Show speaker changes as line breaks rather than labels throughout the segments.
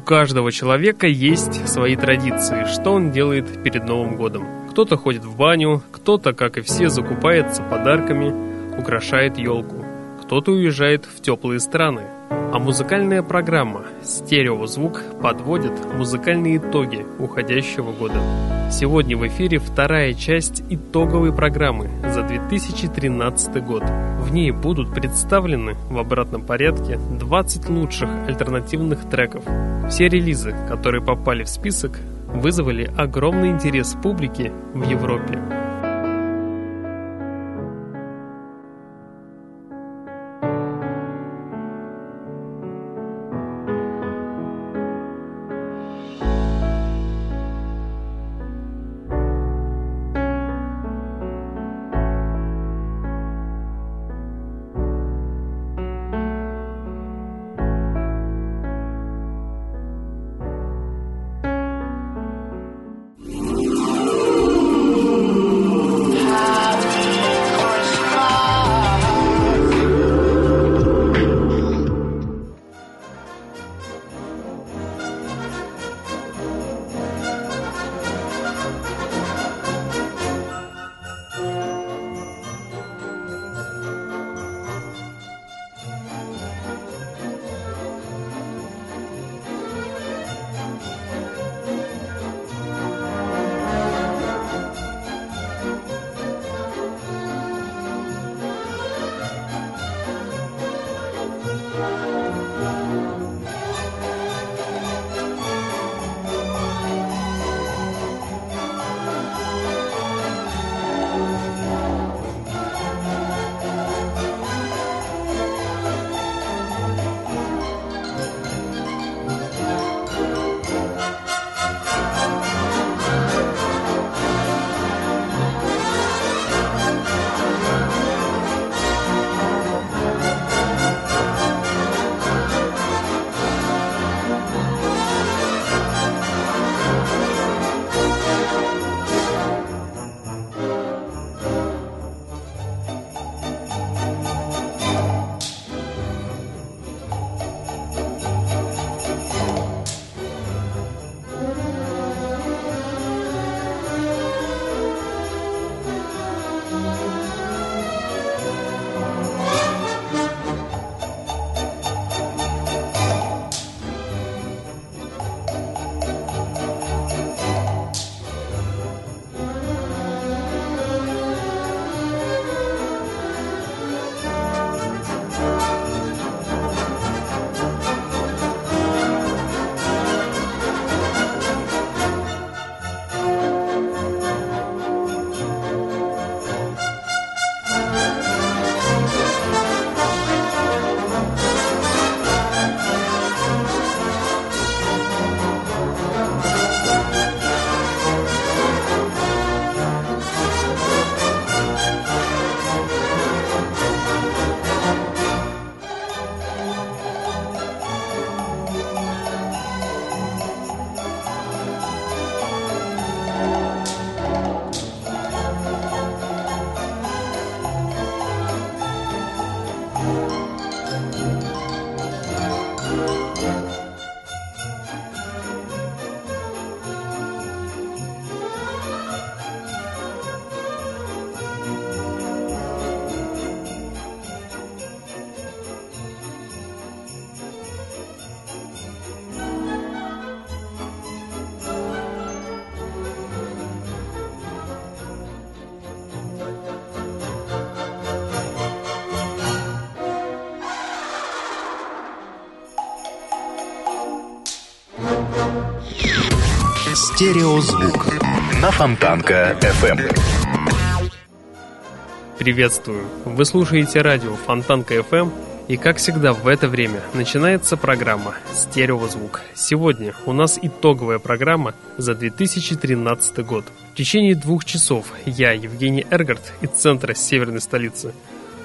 У каждого человека есть свои традиции, что он делает перед Новым годом. Кто-то ходит в баню, кто-то, как и все, закупается подарками, украшает елку. Кто-то уезжает в теплые страны. А музыкальная программа «Стереозвук» подводит музыкальные итоги уходящего года. Сегодня в эфире вторая часть итоговой программы за 2013 год. В ней будут представлены в обратном порядке 20 лучших альтернативных треков. Все релизы, которые попали в список, вызвали огромный интерес публики в Европе.
Стереозвук на Фонтанка FM.
Приветствую! Вы слушаете радио Фонтанка FM и, как всегда, в это время начинается программа «Стереозвук». Сегодня у нас итоговая программа за 2013 год. В течение двух часов я, Евгений Эргард, из центра северной столицы,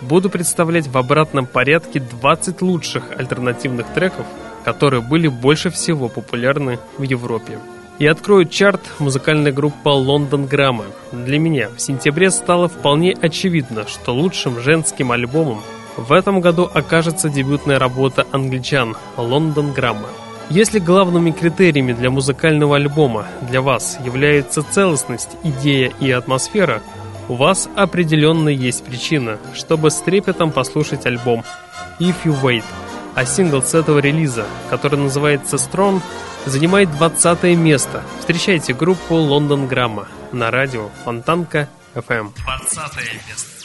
буду представлять в обратном порядке 20 лучших альтернативных треков, которые были больше всего популярны в Европе. И открою чарт музыкальная группа Лондон Грамма. Для меня в сентябре стало вполне очевидно, что лучшим женским альбомом в этом году окажется дебютная работа англичан «Лондон Грамма». Если главными критериями для музыкального альбома для вас является целостность, идея и атмосфера, у вас определенно есть причина, чтобы с трепетом послушать альбом «If You Wait», а сингл с этого релиза, который называется «Strong», занимает 20 место. Встречайте группу «Лондон Грамма» на радио Фонтанка FM. 20 место.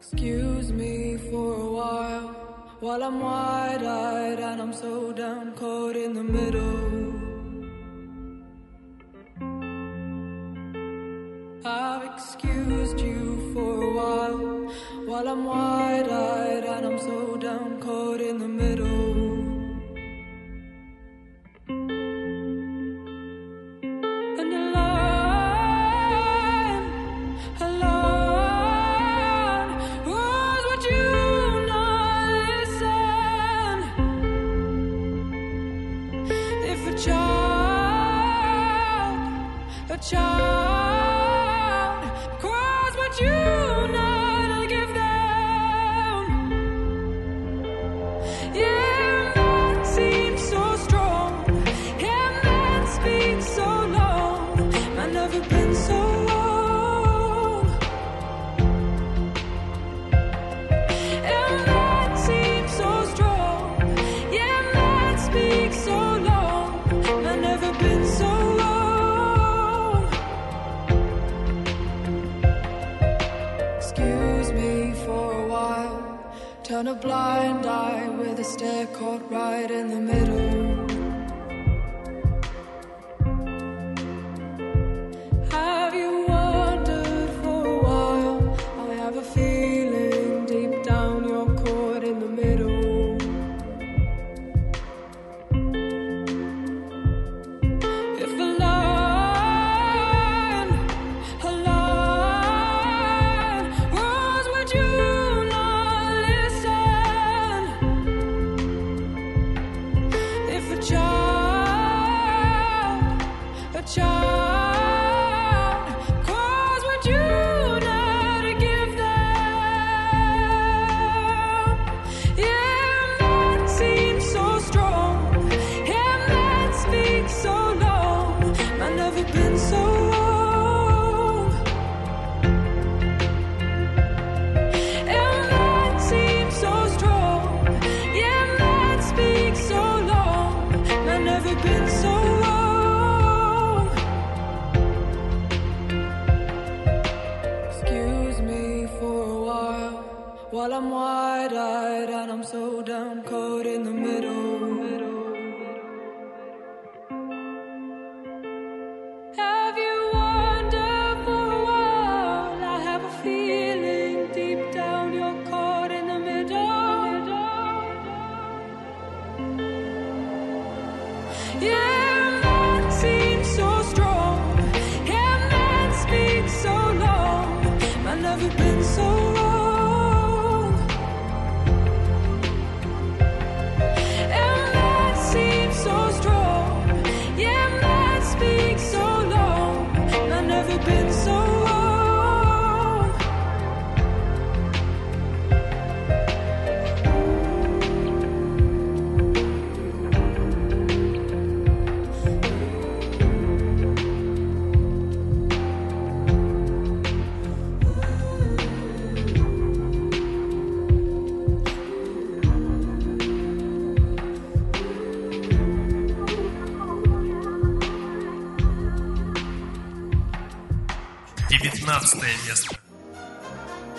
Excuse me for a while while I'm wide eyed and I'm so down caught in the middle. I've excused you for a while while I'm wide eyed and I'm so down caught in the middle.
charge.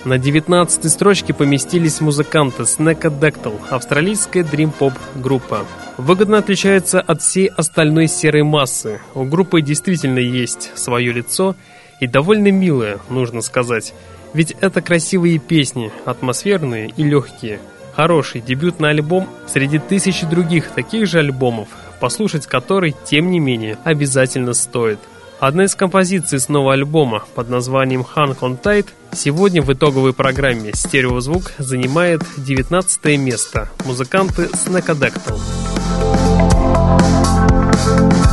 На 19 строчке поместились музыканты Snacka австралийская дрим-поп группа. Выгодно отличается от всей остальной серой массы. У группы действительно есть свое лицо и довольно милое, нужно сказать. Ведь это красивые песни, атмосферные и легкие. Хороший дебютный альбом среди тысячи других таких же альбомов, послушать который, тем не менее, обязательно стоит. Одна из композиций с нового альбома под названием «Hang on Tight» сегодня в итоговой программе «Стереозвук» занимает 19 место. Музыканты Snackadactyl.
Oh,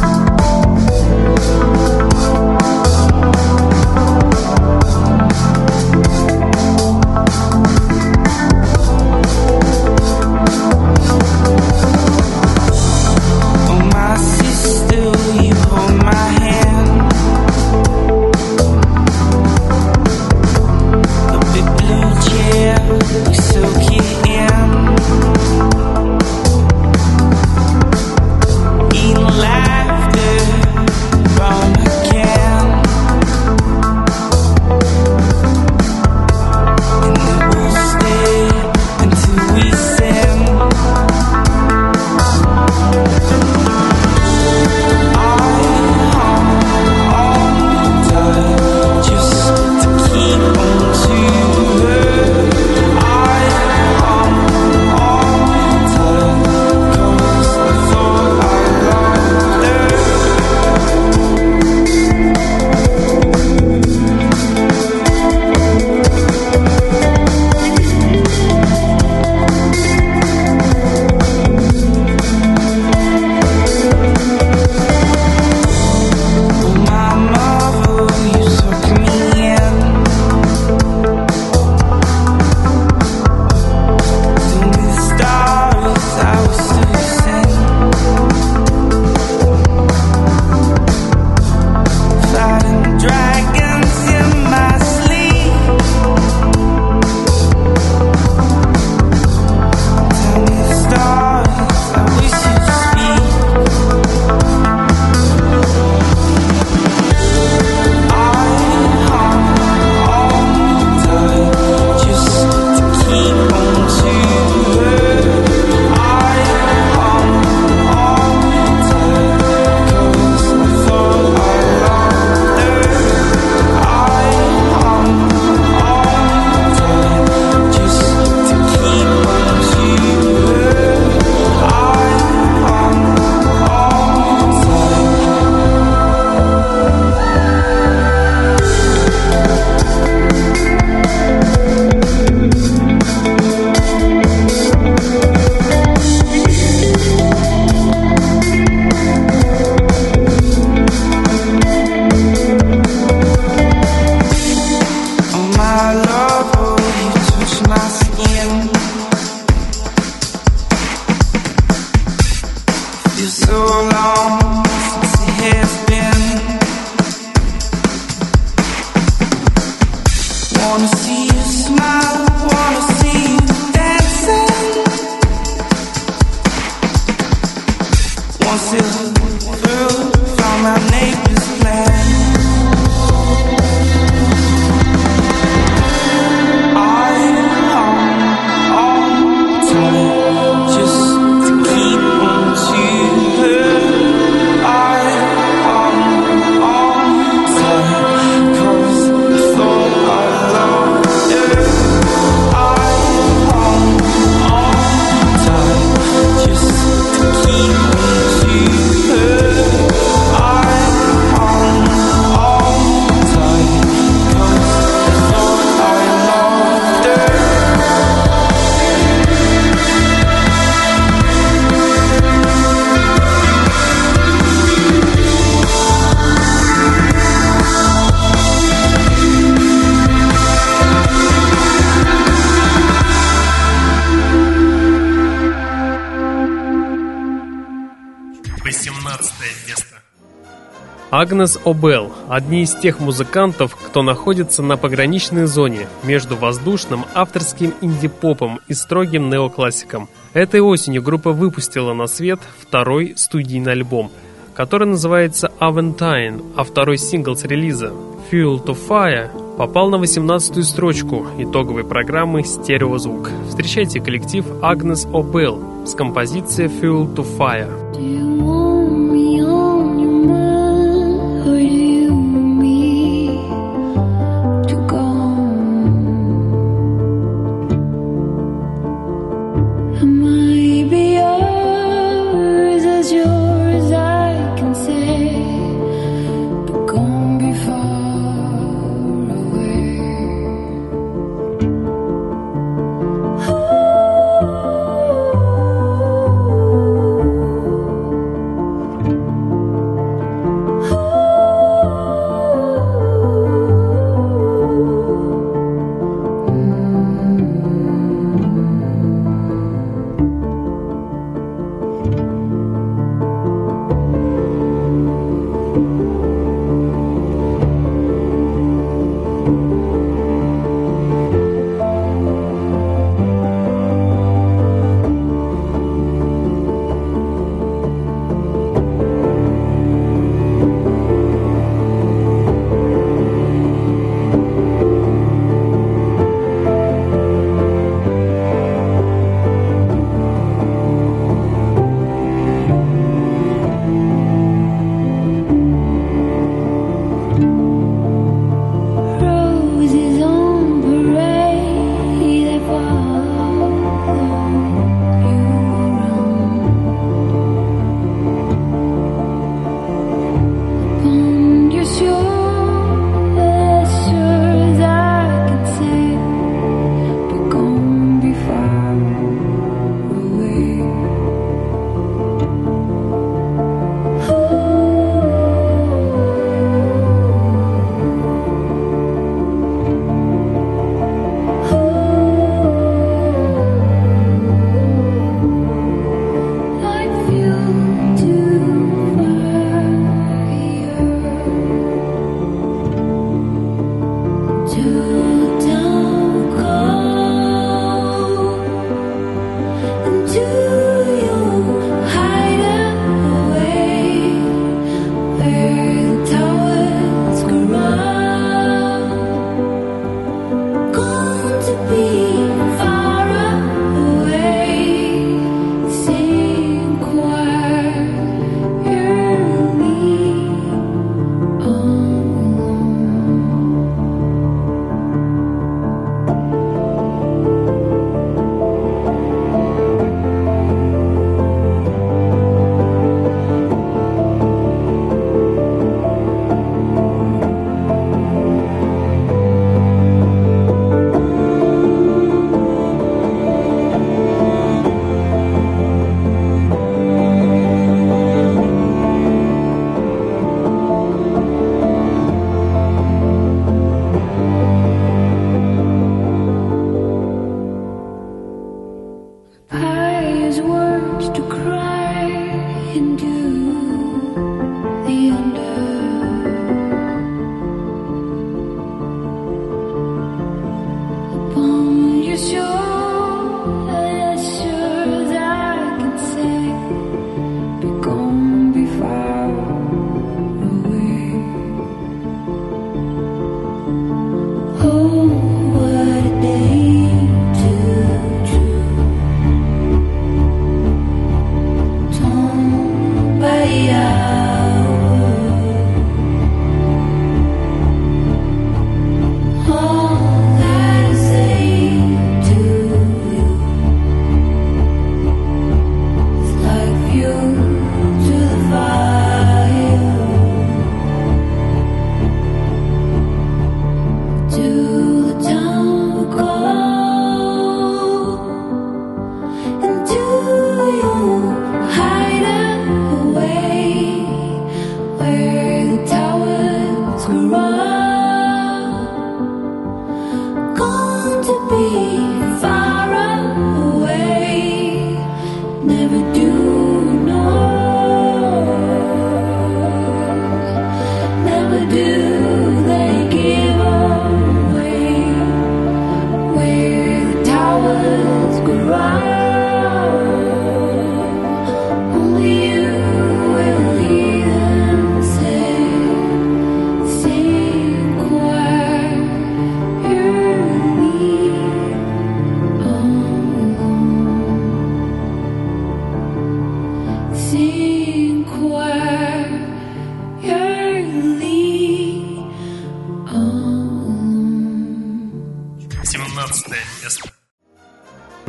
Агнес Обел – одни из тех музыкантов, кто находится на пограничной зоне между воздушным авторским инди-попом и строгим неоклассиком. Этой осенью группа выпустила на свет второй студийный альбом, который называется Aventine, а второй сингл с релиза Fuel to Fire
Попал на 18-ю строчку итоговой программы «Стереозвук». Встречайте коллектив Агнес Обел с композицией «Fuel to Fire».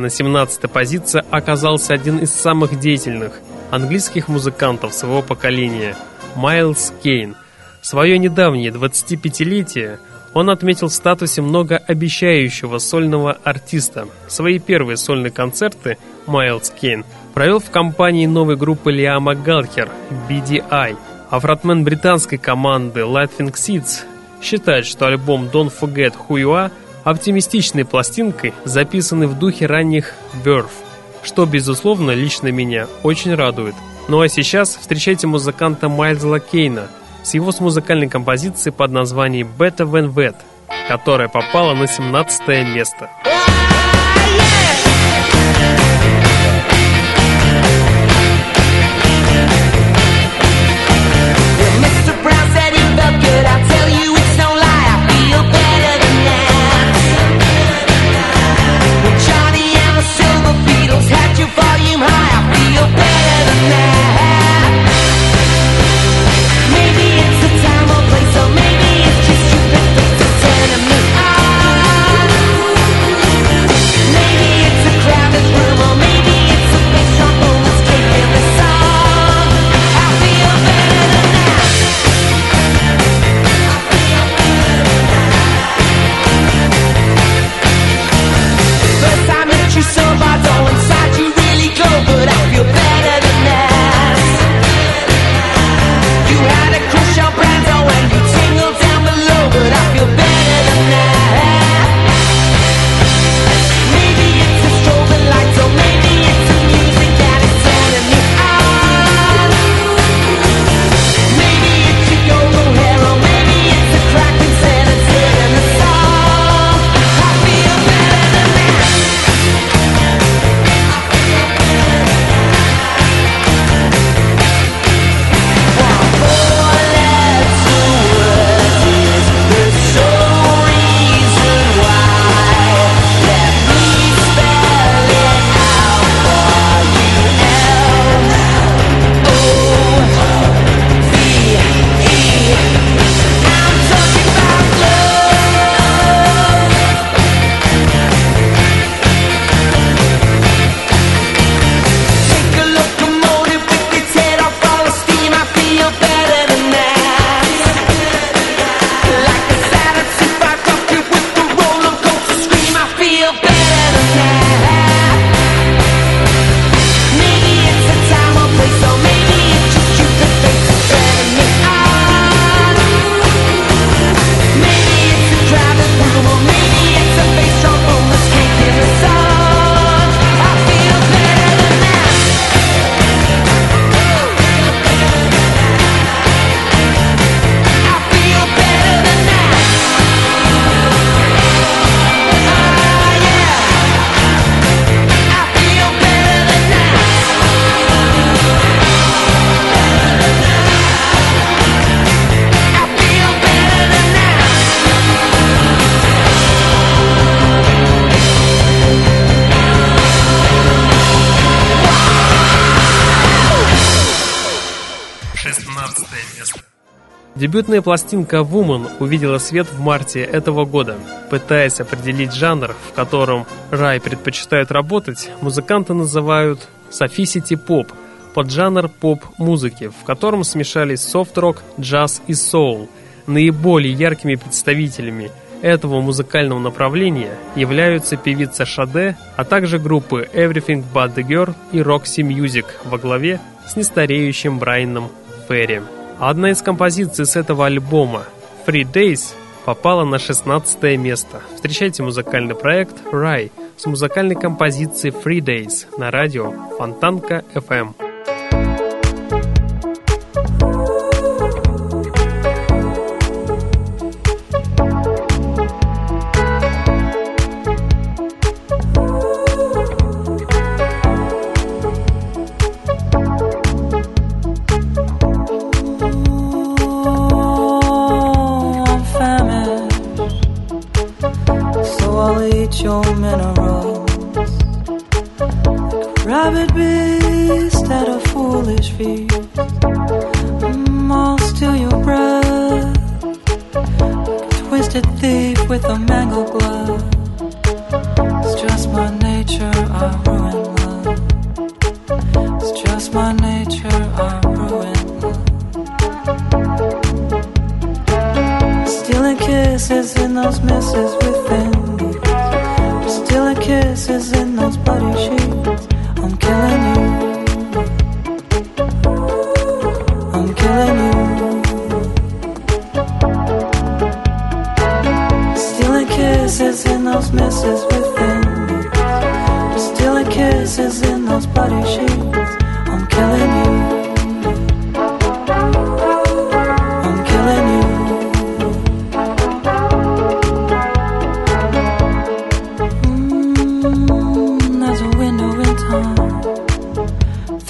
На 17-й позиции оказался один из самых деятельных английских музыкантов своего поколения – Майлз Кейн. Свое недавнее 25-летие он отметил в статусе многообещающего сольного артиста. Свои первые сольные концерты Майлз Кейн провел в компании новой группы Лиама Галхер BDI, а фронтмен британской команды Lightning Seeds считает, что альбом Don't Forget Who You Are оптимистичной пластинкой, записанной в духе ранних Birth, что, безусловно, лично меня очень радует. Ну а сейчас встречайте музыканта Майлза Кейна с его с музыкальной композицией под названием Better Than That, которая попала на 17 место.
Mr. you're better than that.
Дебютная пластинка Woman увидела свет в марте этого года. Пытаясь определить жанр, в котором Рай предпочитают работать, музыканты называют софисити поп, поджанр поп-музыки, в котором смешались софт-рок, джаз и соул. Наиболее яркими представителями этого музыкального направления являются певица Шаде, а также группы Everything But The Girl и Roxy Music во главе с нестареющим Брайаном Ферри. Одна из композиций с этого альбома, Free Days, попала на 16 место. Встречайте музыкальный проект «Рай» с музыкальной композицией Free Days на радио Фонтанка FM.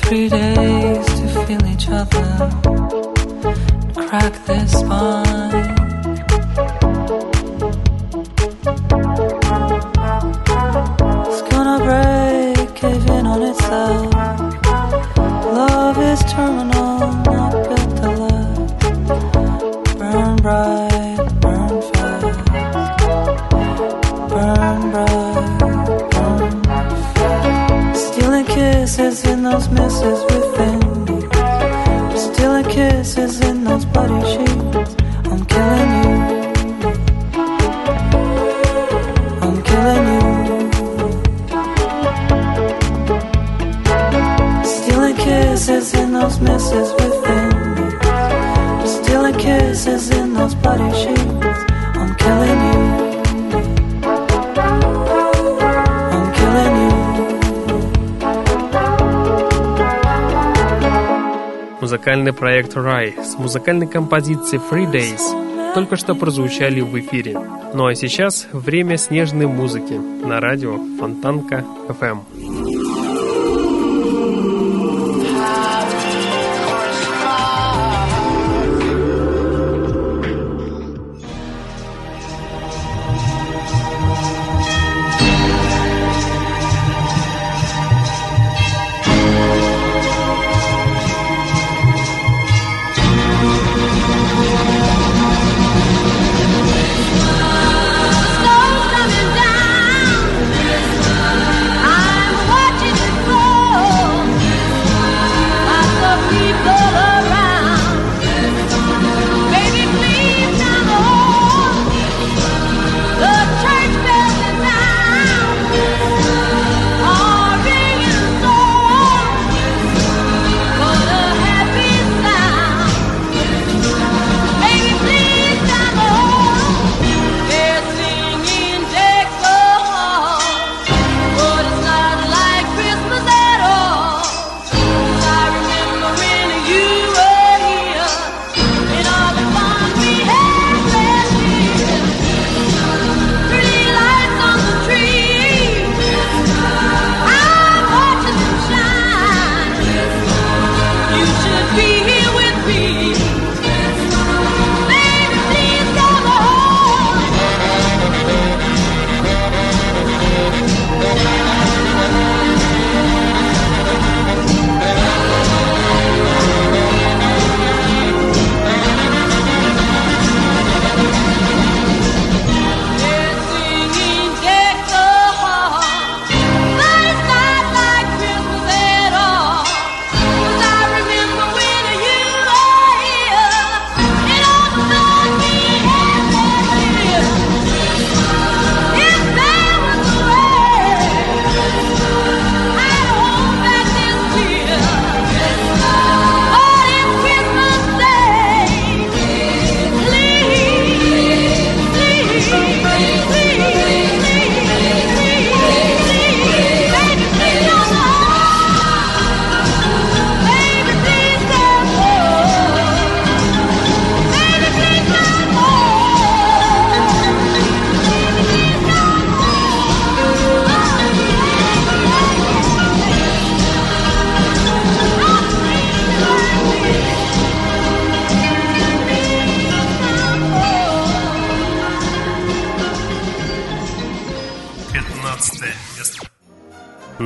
three days to feel each other, crack this
bond. музыкальной композиции Free Days только что прозвучали в эфире. Ну а сейчас время снежной музыки на радио Фонтанка FM.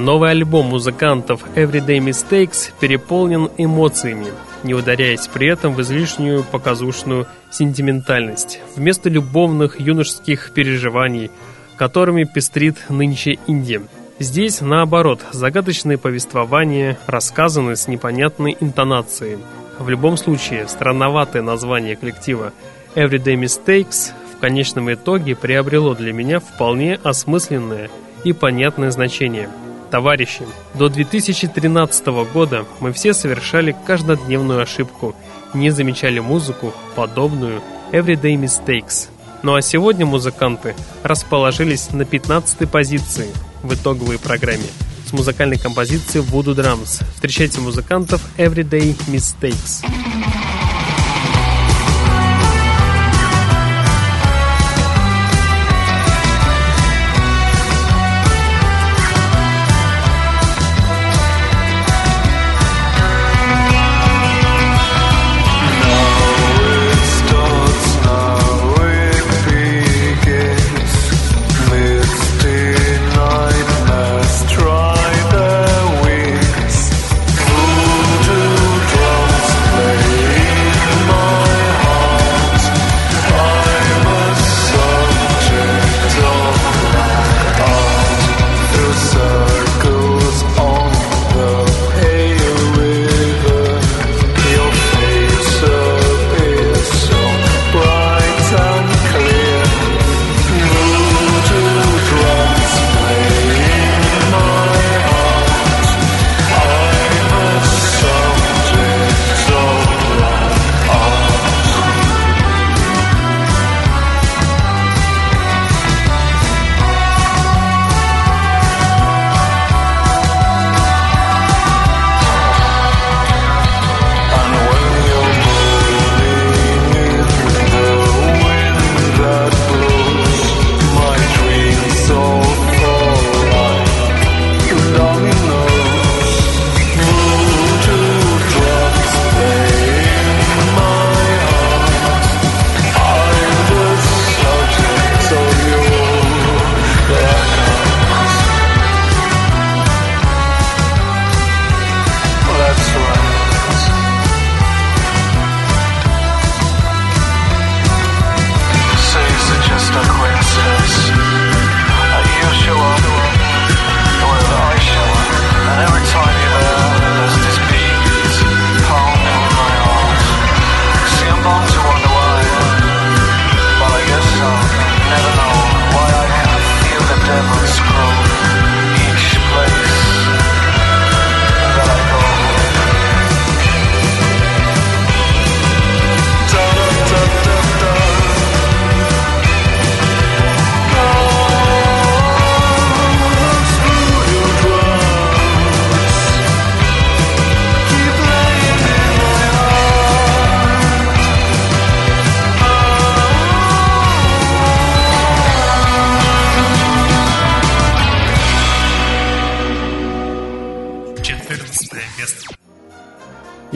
Новый альбом музыкантов Everyday Mistakes переполнен эмоциями, не ударяясь при этом в излишнюю показушную сентиментальность. Вместо любовных юношеских переживаний, которыми пестрит нынче Индия. Здесь, наоборот, загадочные повествования рассказаны с непонятной интонацией. В любом случае, странноватое название коллектива Everyday Mistakes в
конечном итоге приобрело для меня вполне осмысленное и понятное значение – Товарищи, до 2013 года мы все совершали каждодневную ошибку, не замечали музыку, подобную Everyday Mistakes. Ну а сегодня музыканты расположились на 15 позиции в итоговой программе с музыкальной композицией Voodoo Drums. Встречайте музыкантов Everyday Mistakes.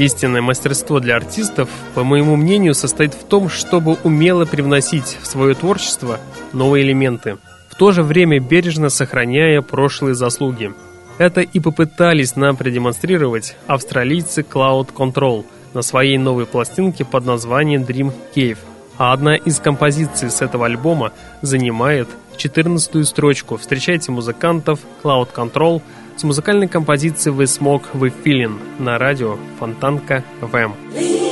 Истинное мастерство для артистов, по моему мнению, состоит в том, чтобы умело привносить в свое творчество новые элементы, в то же время бережно сохраняя прошлые заслуги. Это и попытались нам продемонстрировать австралийцы Cloud Control на своей новой пластинке под названием Dream Cave, а одна из композиций с этого альбома занимает 14 строчку. Встречайте музыкантов Cloud Control с музыкальной композицией «We Smoke, We Feeling» на радио Фонтанка ВМ.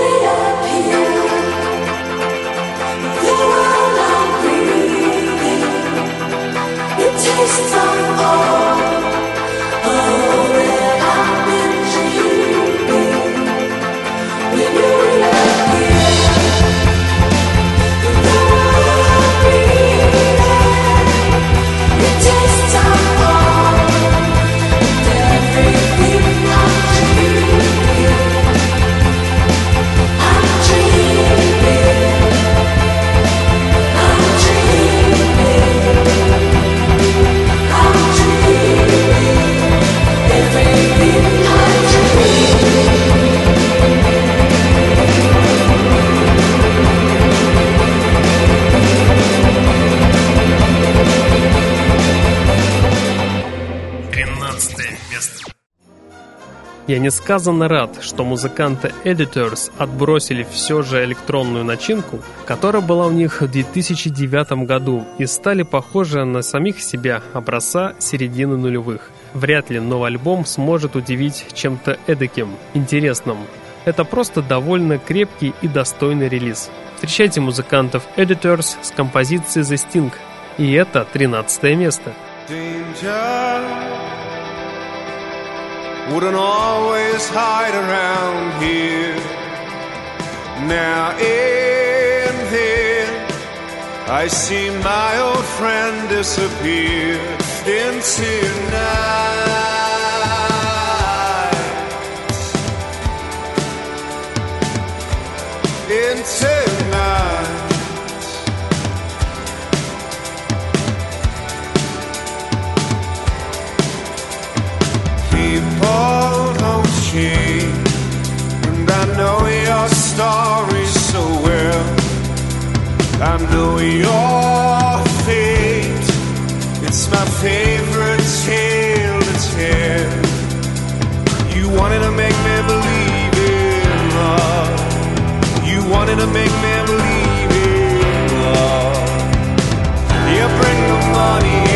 me
несказанно рад, что музыканты Editors отбросили все же электронную начинку, которая была у них в 2009 году, и стали похожи на самих себя образца середины нулевых. Вряд ли новый альбом сможет удивить чем-то эдаким, интересным. Это просто довольно крепкий и достойный релиз. Встречайте музыкантов Editors с композицией The Sting, и это 13 место.
Danger wouldn't always hide around here. Now in here, I see my old friend disappear into night. Into night. People don't change, and I know your story so well. I know your fate. It's my favorite tale to tell. You wanted to make me believe in love. You wanted to make me believe in love. You bring the money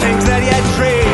things that you dream.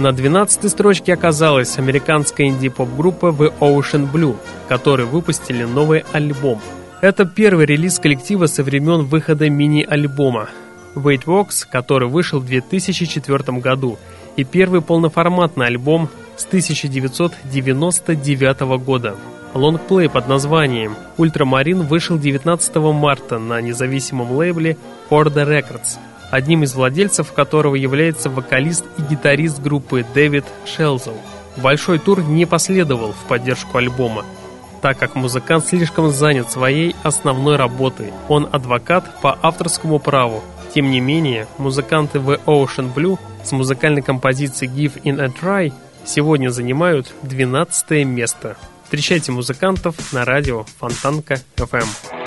На 12 строчке оказалась американская инди-поп-группа The Ocean Blue, которые выпустили новый альбом. Это первый релиз коллектива со времен выхода мини-альбома Wait Walks, который вышел в 2004 году, и первый полноформатный альбом с 1999 года. Лонгплей под названием «Ультрамарин» вышел 19 марта на независимом лейбле Order Records, одним из владельцев которого является вокалист и гитарист группы Дэвид Шелзел. Большой тур не последовал в поддержку альбома, так как музыкант слишком занят своей основной работой. Он адвокат по авторскому праву. Тем не менее, музыканты The Ocean Blue с музыкальной композицией Give In A Try
сегодня занимают 12 место. Встречайте музыкантов на радио Фонтанка FM.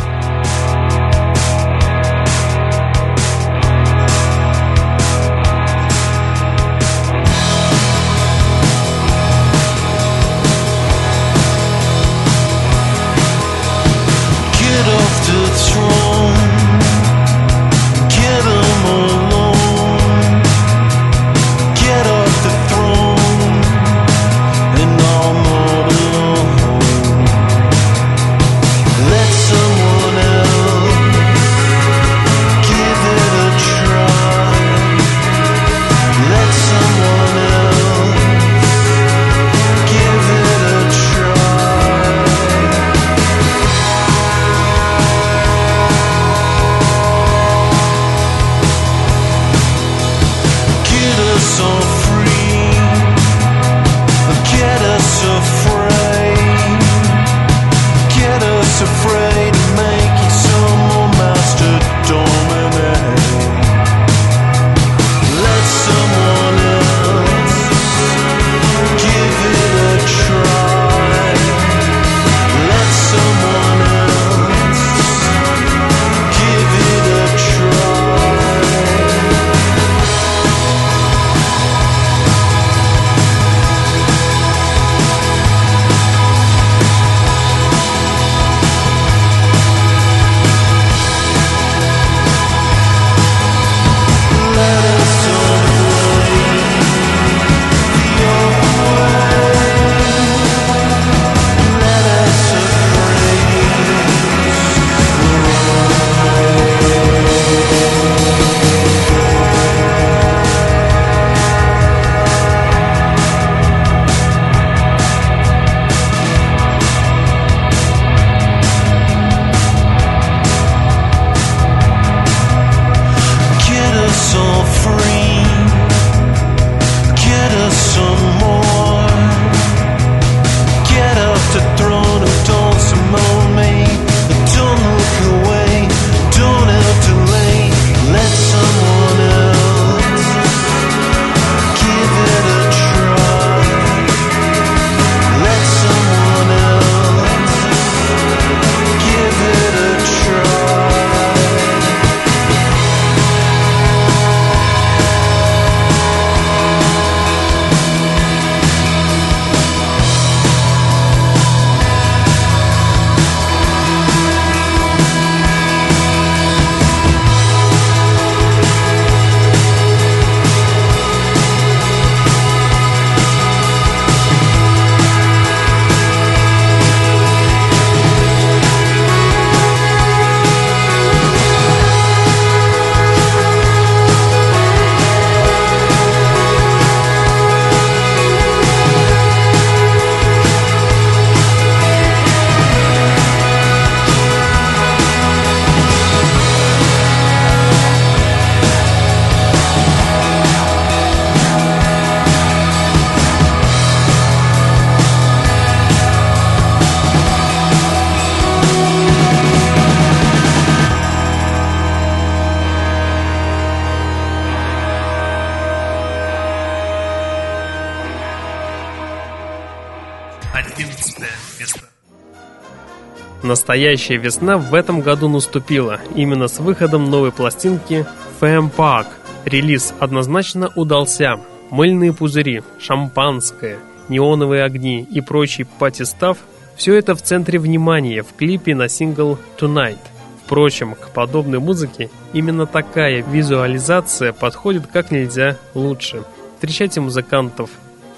Настоящая весна в этом году наступила, именно с выходом новой пластинки «Fam Park». Релиз однозначно удался. Мыльные пузыри, шампанское, неоновые огни и прочий патистав – все это в центре внимания в клипе на сингл «Tonight». Впрочем, к подобной музыке именно такая визуализация подходит как нельзя лучше. Встречайте музыкантов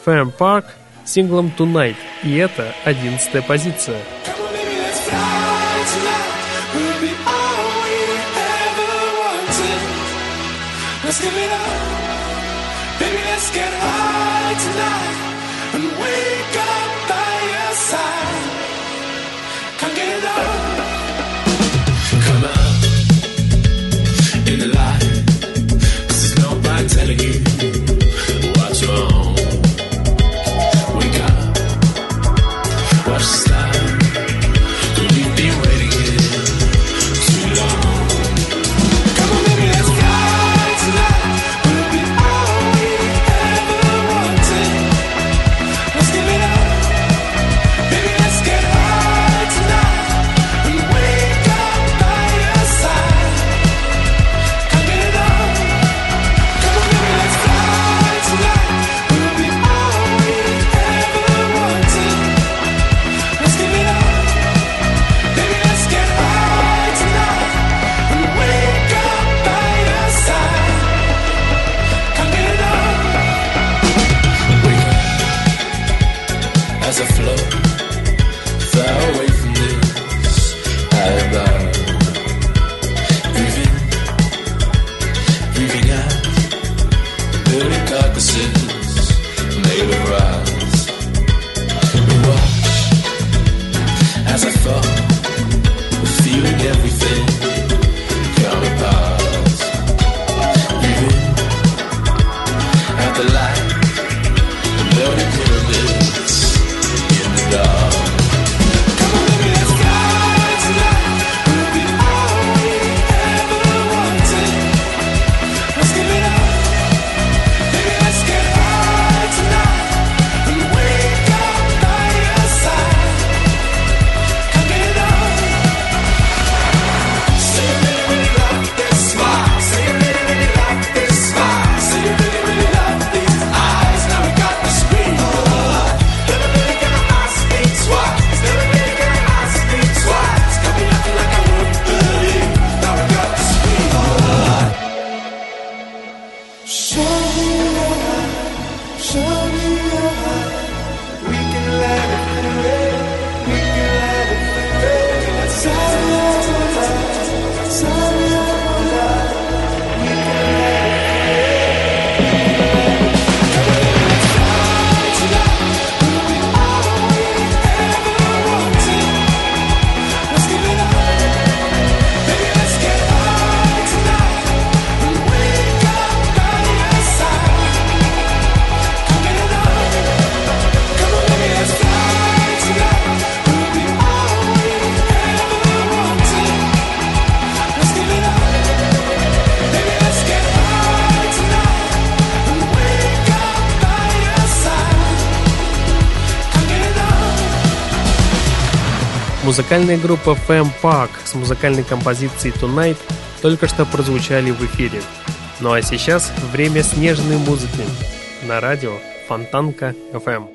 Fam Park синглом Tonight, и это 11 позиция.
left will be all we ever wanted. Let's give it up, baby. Let's get high tonight.
Музыкальная группа Fam Park с музыкальной композицией Tonight только что прозвучали в эфире. Ну а сейчас время снежной музыки на радио Фонтанка FM.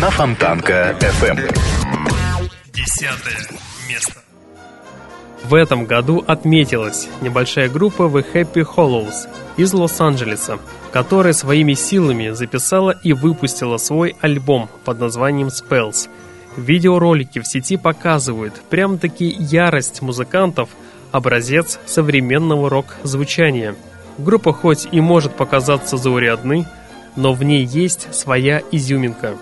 На Фонтанка FM.
Десятое место. В этом году отметилась небольшая группа The Happy Hollows из Лос-Анджелеса, которая своими силами записала и выпустила свой альбом под названием Spells. Видеоролики в сети показывают прям-таки ярость музыкантов, образец современного рок-звучания. Группа хоть и может показаться заурядной, но в ней есть своя изюминка.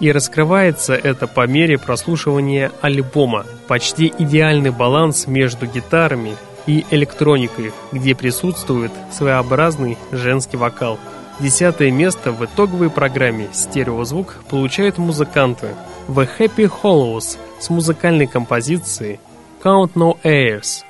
И раскрывается это по мере прослушивания альбома. Почти идеальный баланс между гитарами и электроникой, где присутствует своеобразный женский вокал. Десятое место в итоговой программе «Стереозвук» получают музыканты The Happy Hollows с музыкальной композицией Count No Airs.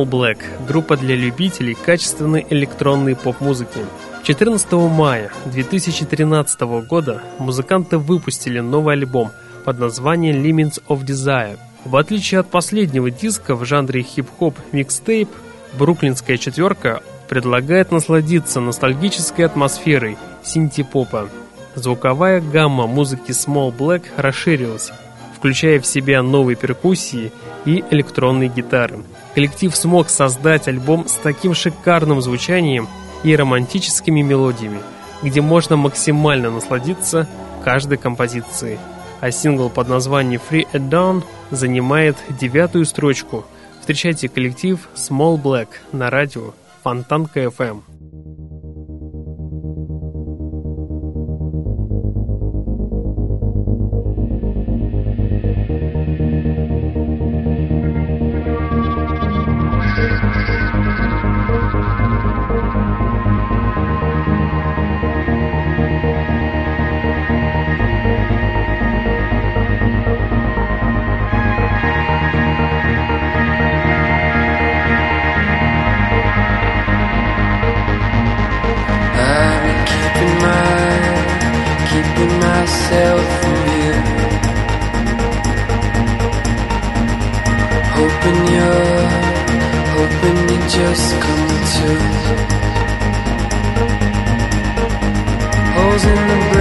Small Black – группа для любителей качественной электронной поп-музыки. 14 мая 2013 года музыканты выпустили новый альбом под названием Limits of Desire. В отличие от последнего диска в жанре хип-хоп микстейп, бруклинская четверка предлагает насладиться ностальгической атмосферой синти-попа. Звуковая гамма музыки Small Black расширилась, включая в себя новые перкуссии и электронные гитары. Коллектив смог создать альбом с таким шикарным звучанием и романтическими мелодиями, где можно максимально насладиться каждой композицией. А сингл под названием Free at Dawn занимает девятую строчку. Встречайте коллектив Small Black на радио Фонтанка FM.
Myself from you. Hoping you're, hoping you just come to. Holes in the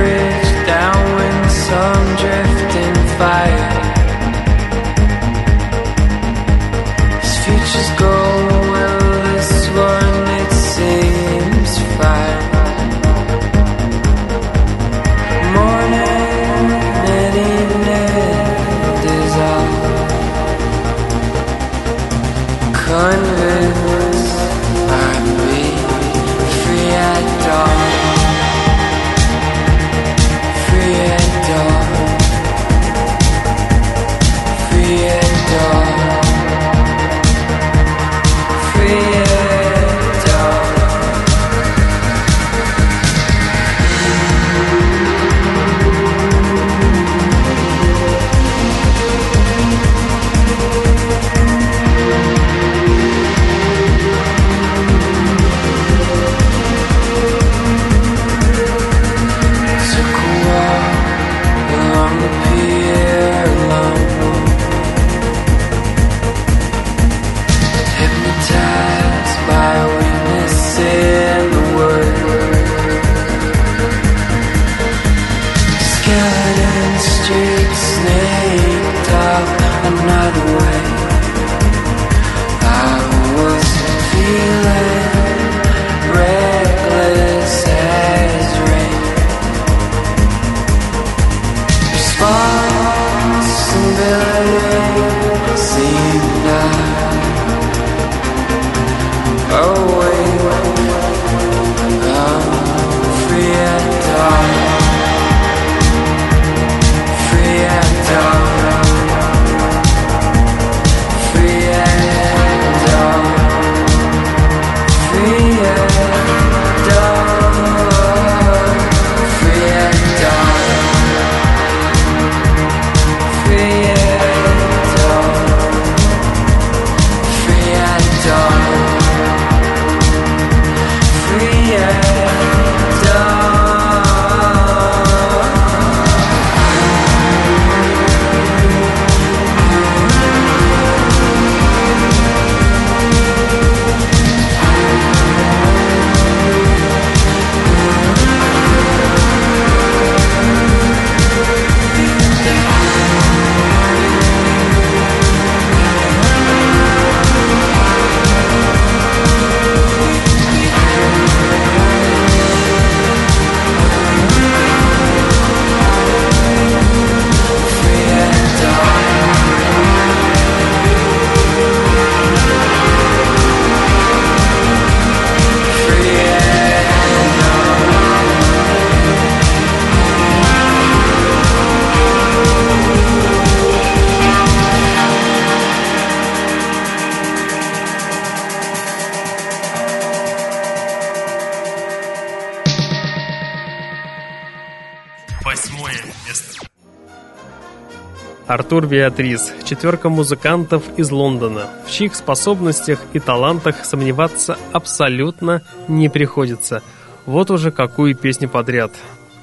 Артур Беатрис, четверка музыкантов из Лондона, в чьих способностях и талантах сомневаться абсолютно не приходится. Вот уже какую песню подряд.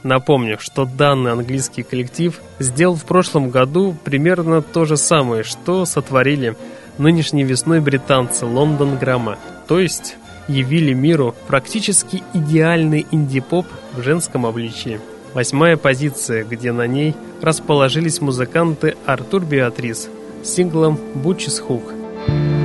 Напомню, что данный английский коллектив сделал в прошлом году примерно то же самое, что сотворили нынешней весной британцы Лондон Грамма, то есть явили миру практически идеальный инди-поп в женском обличии. Восьмая позиция, где на ней расположились музыканты Артур Беатрис с синглом «Бутчис Хук».
The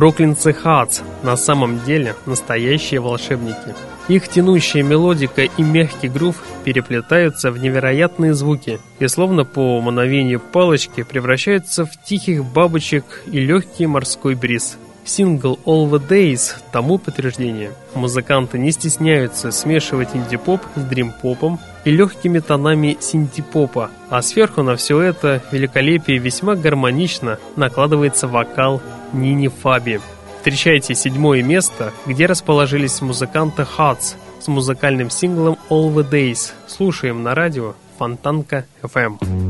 Бруклинцы Хатс на самом деле настоящие волшебники. Их тянущая мелодика и мягкий грув переплетаются в невероятные звуки и словно по мановению палочки превращаются в тихих бабочек и легкий морской бриз. Сингл All the Days тому подтверждение. Музыканты не стесняются смешивать инди-поп с дрим-попом и легкими тонами синти-попа, а сверху на все это великолепие весьма гармонично накладывается вокал Нини Фаби. Встречайте седьмое место, где расположились музыканты Hats с музыкальным синглом All the Days. Слушаем на радио Фонтанка FM.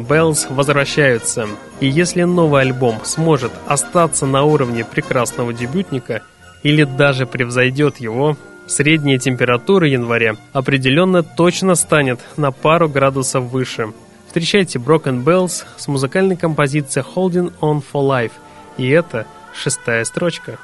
Bells возвращаются, и если новый альбом сможет остаться на уровне прекрасного дебютника или даже превзойдет его, средняя температура января определенно точно станет на пару градусов выше. Встречайте Broken Bells с музыкальной композицией Holding On For Life, и это шестая строчка.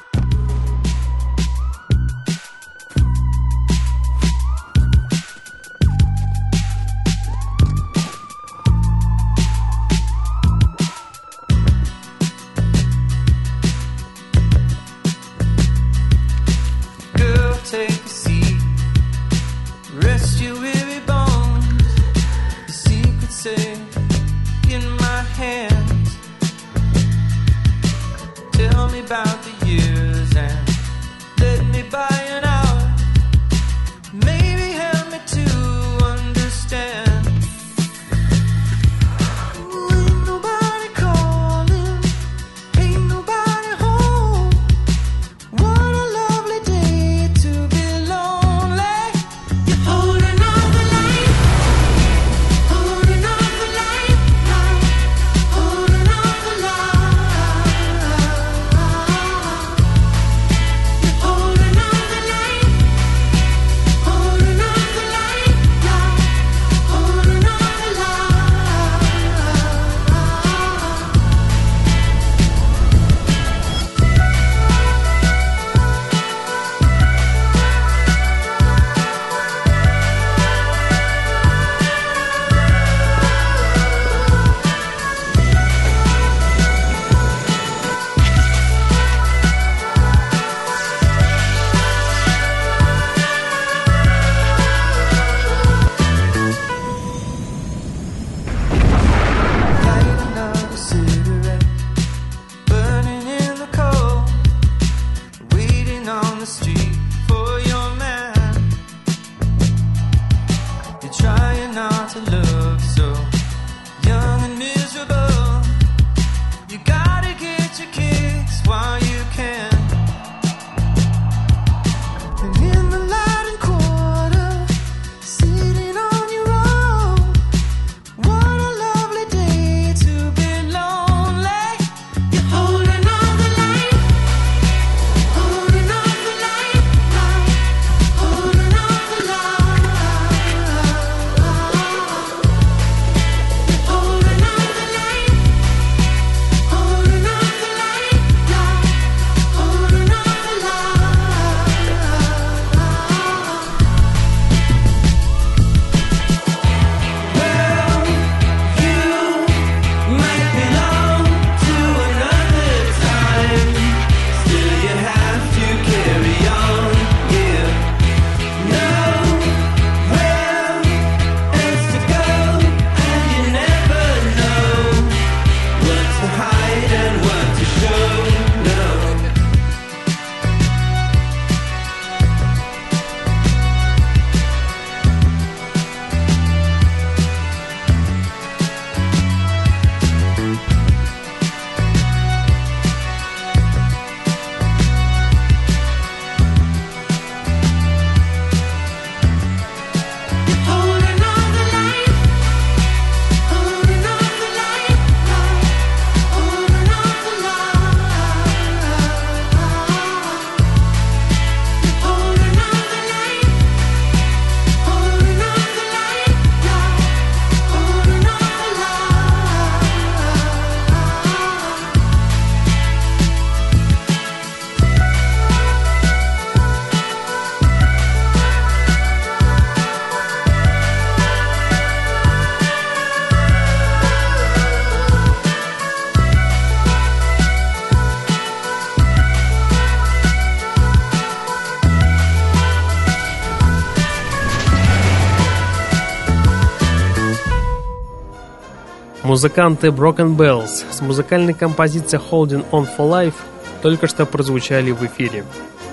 Музыканты Broken Bells с музыкальной композицией Holding On For Life только что прозвучали в эфире.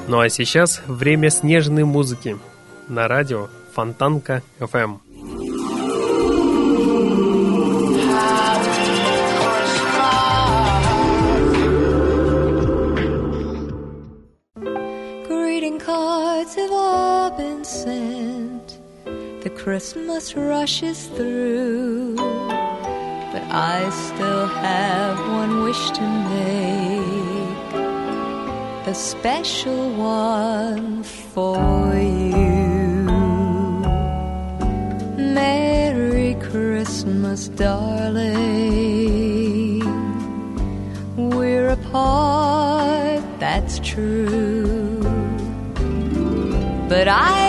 Ну а сейчас время снежной музыки на радио Фонтанка FM.
Эм. Christmas rushes through I still have one wish to make. A special one for you. Merry Christmas, darling. We're apart, that's true. But I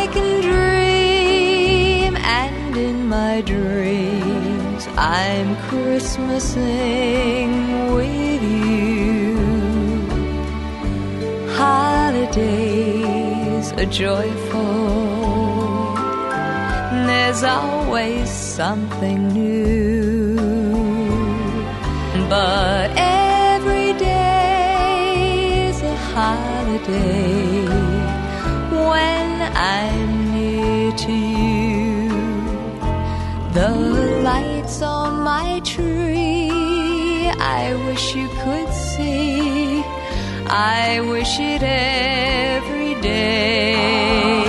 I'm Christmasing with you. Holidays are joyful. There's always something new. But every day is a holiday when I'm near to you. I wish it every day.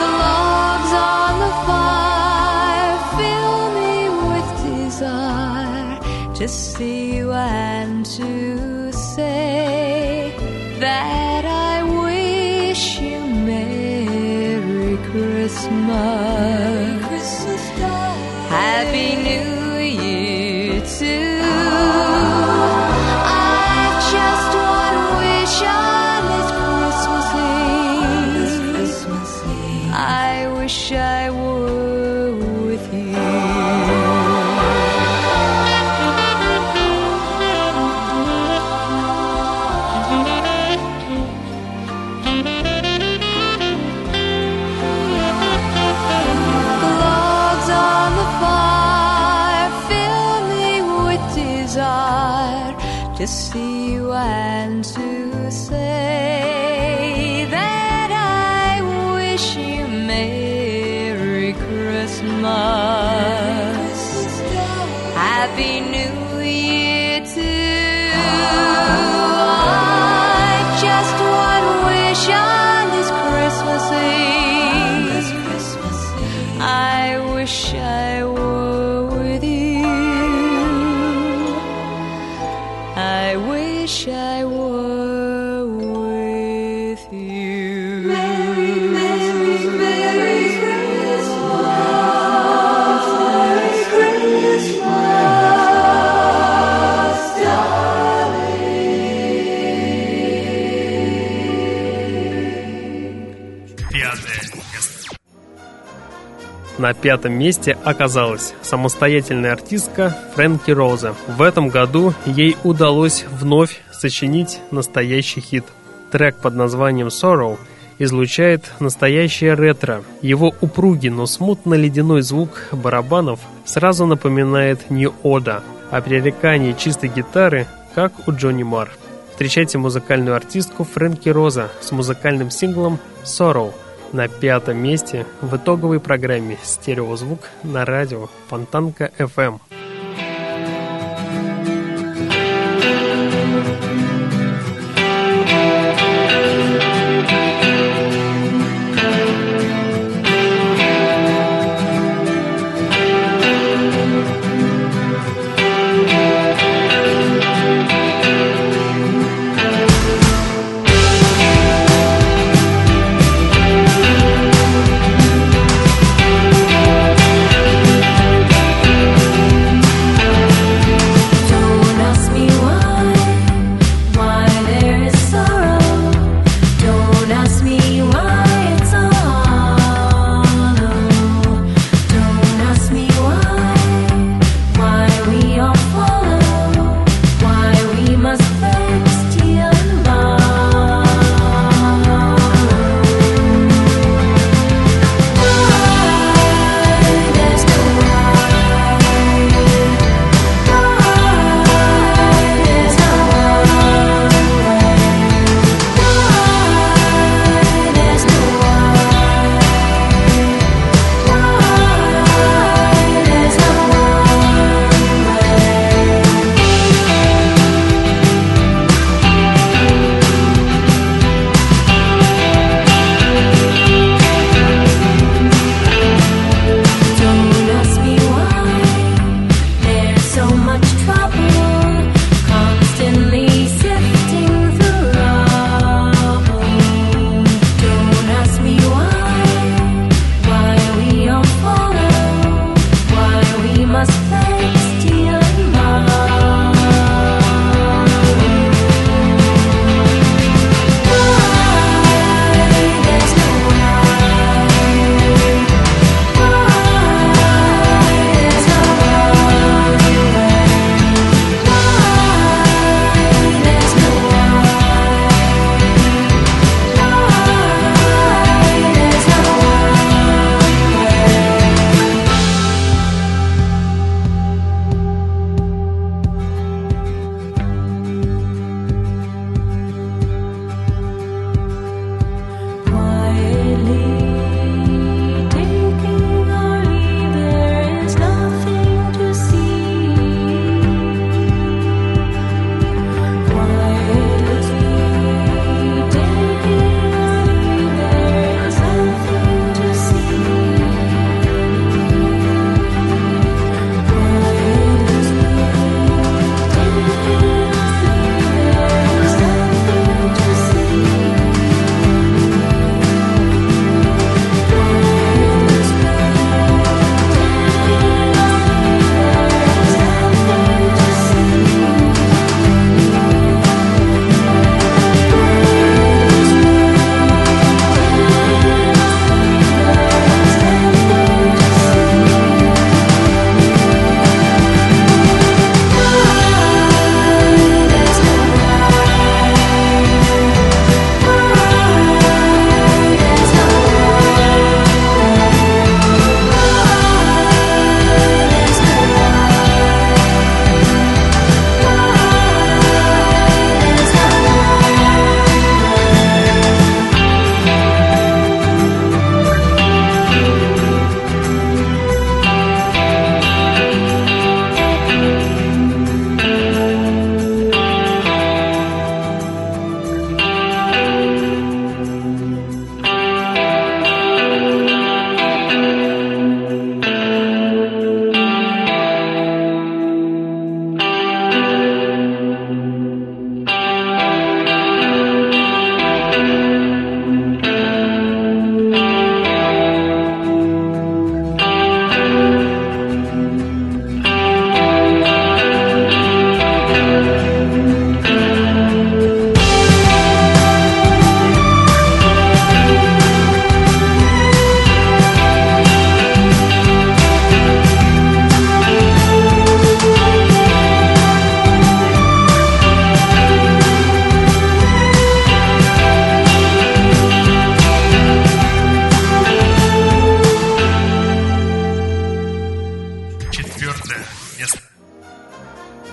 The logs on the fire fill me with desire to see
На пятом месте оказалась самостоятельная артистка Фрэнки Роза. В этом году ей удалось вновь сочинить настоящий хит. Трек под названием «Sorrow» излучает настоящее ретро. Его упругий, но смутно-ледяной звук барабанов сразу напоминает Нью-Ода, а пререкание чистой гитары, как у Джонни Марр. Встречайте музыкальную артистку Фрэнки Роза с музыкальным синглом «Sorrow» на пятом месте в итоговой программе «Стереозвук» на радио Фонтанка FM.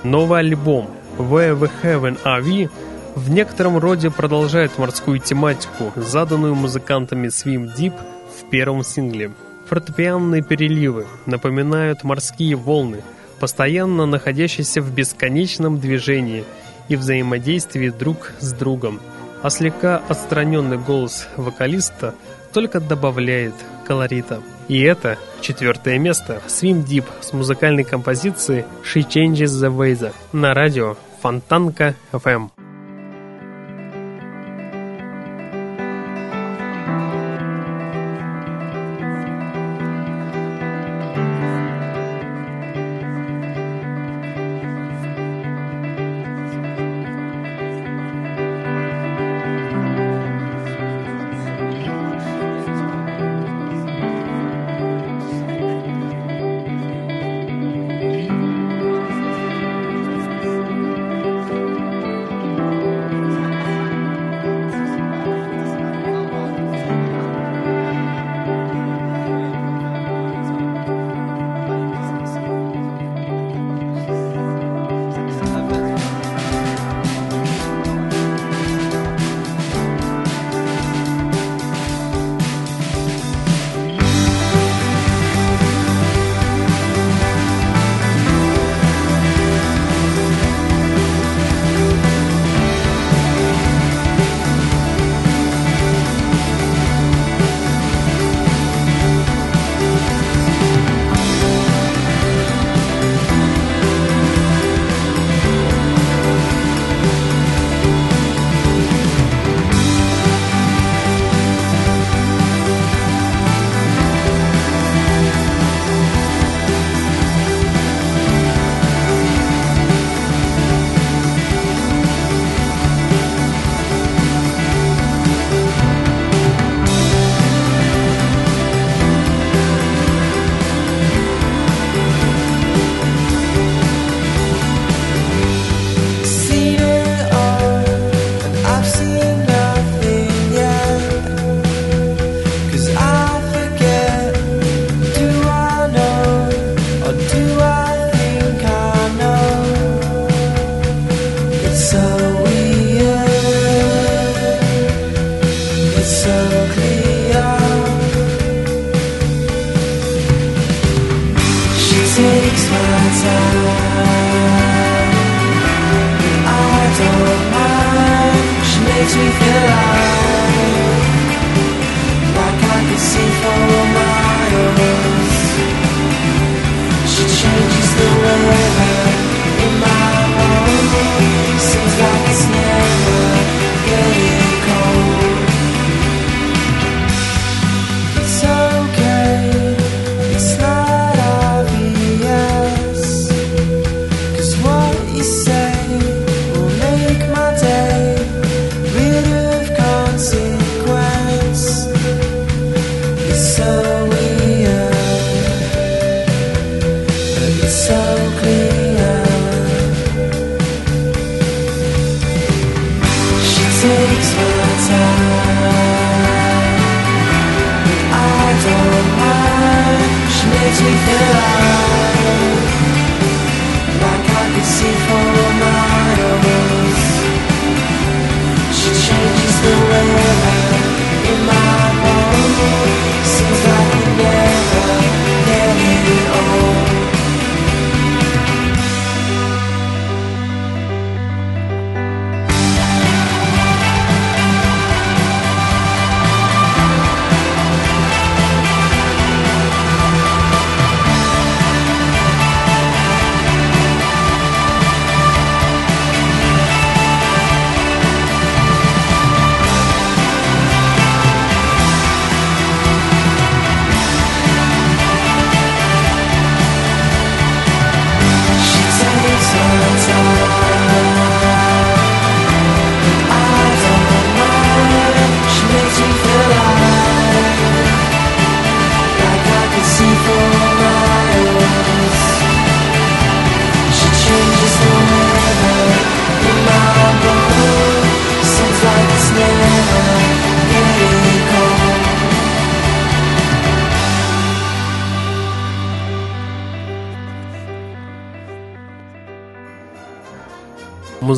Новый альбом Where We Heaven Are We в некотором роде продолжает морскую тематику, заданную музыкантами Swim Deep в первом сингле. Фортепианные переливы напоминают морские волны, постоянно находящиеся в бесконечном движении и взаимодействии друг с другом. А слегка отстраненный голос вокалиста только добавляет колорита. И это четвертое место Swim Deep с музыкальной композицией She Changes the Weather на радио Фонтанка FM.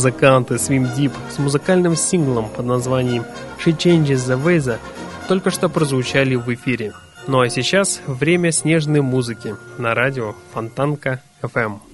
Музыканты Swim Deep с музыкальным синглом под названием She Changes the Weather только что прозвучали в эфире. Ну а сейчас время снежной музыки на радио Фонтанка FM.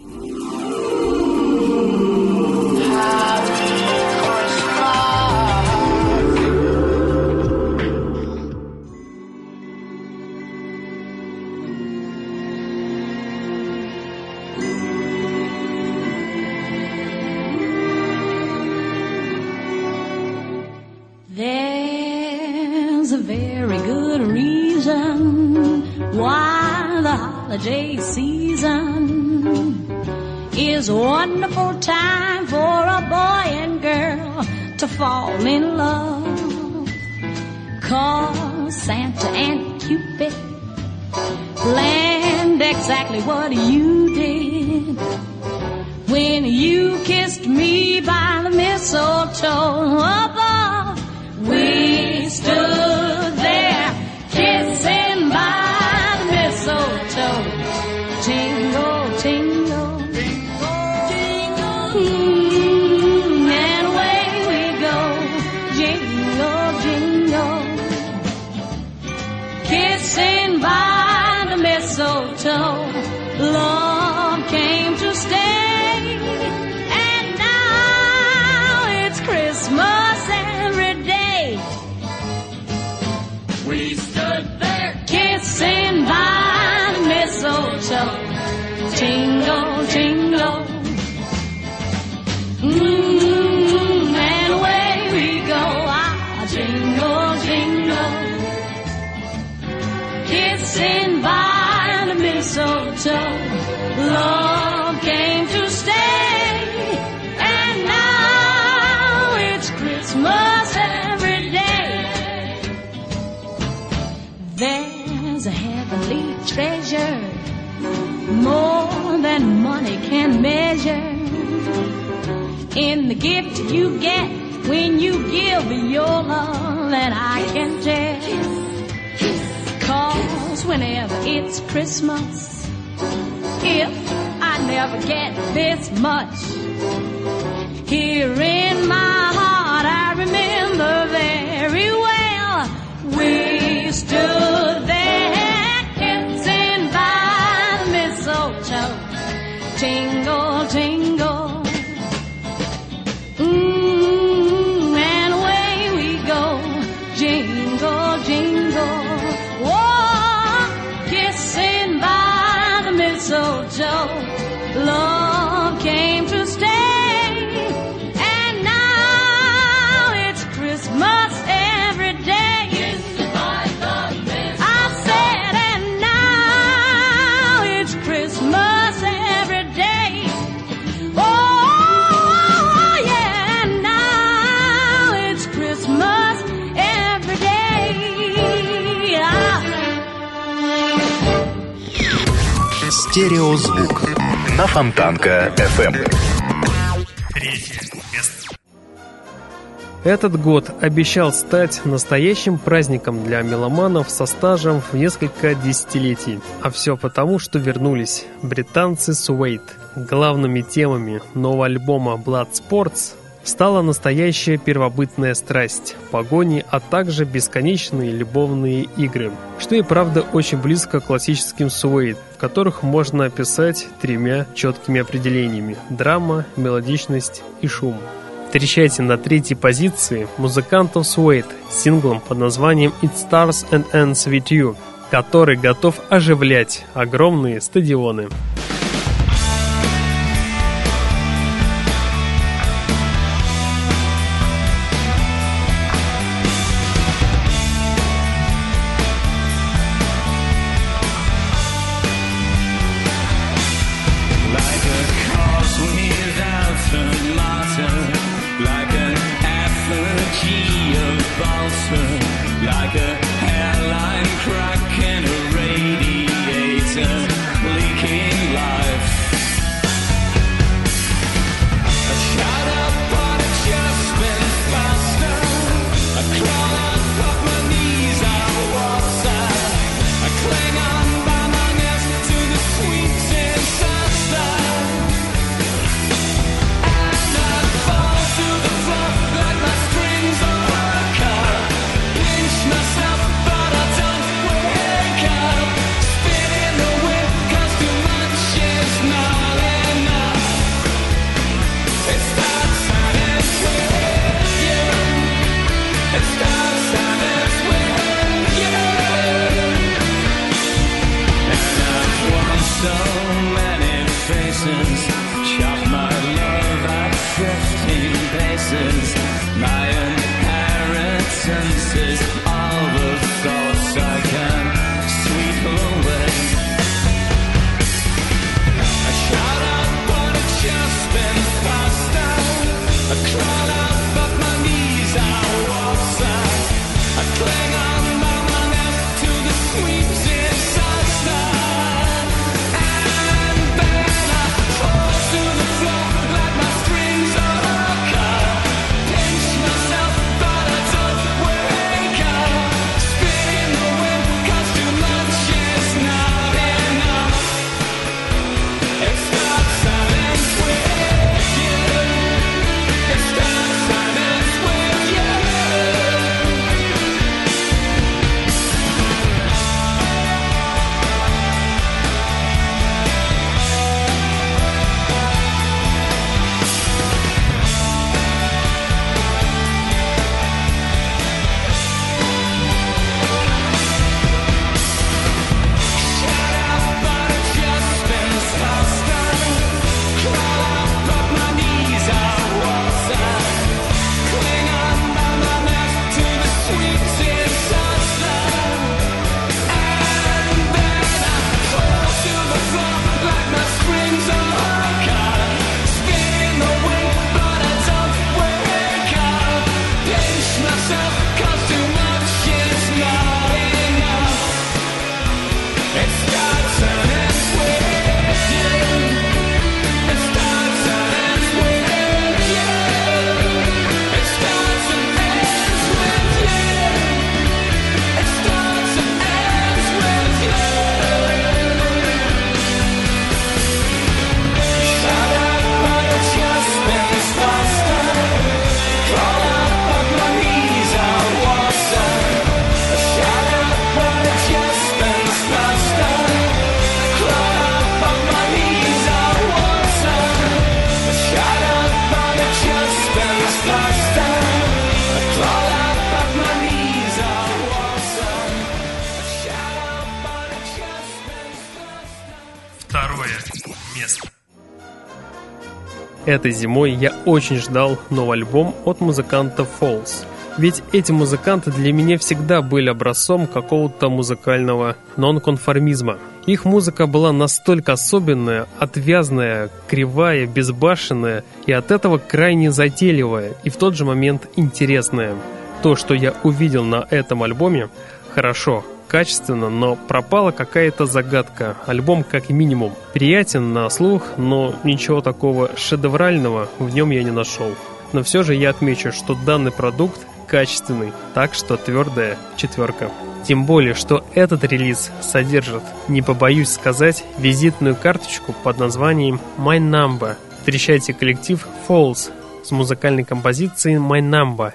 Стереозвук на Фонтанка FM.
Этот год обещал стать настоящим праздником для меломанов со стажем в несколько десятилетий. А все потому, что вернулись британцы Суэйт. Главными темами нового альбома Blood Sports стала настоящая первобытная страсть, погони, а также бесконечные любовные игры, что и правда очень близко к классическим в которых можно описать тремя четкими определениями – драма, мелодичность и шум. Встречайте на третьей позиции музыкантов Суэйт с синглом под названием It Starts and Ends With You, который готов оживлять огромные стадионы.
этой зимой я очень ждал новый альбом от музыканта Falls. Ведь эти музыканты для меня всегда были образцом какого-то музыкального нонконформизма. Их музыка была настолько особенная, отвязная, кривая, безбашенная и от этого крайне затейливая и в тот же момент интересная. То, что я увидел на этом альбоме, хорошо – качественно, но пропала какая-то загадка. Альбом как минимум приятен на слух, но ничего такого шедеврального в нем я не нашел. Но все же я отмечу, что данный продукт качественный, так что твердая четверка. Тем более, что этот релиз содержит, не побоюсь сказать, визитную карточку под названием «My Number». Встречайте коллектив «Falls» с музыкальной композицией «My Number».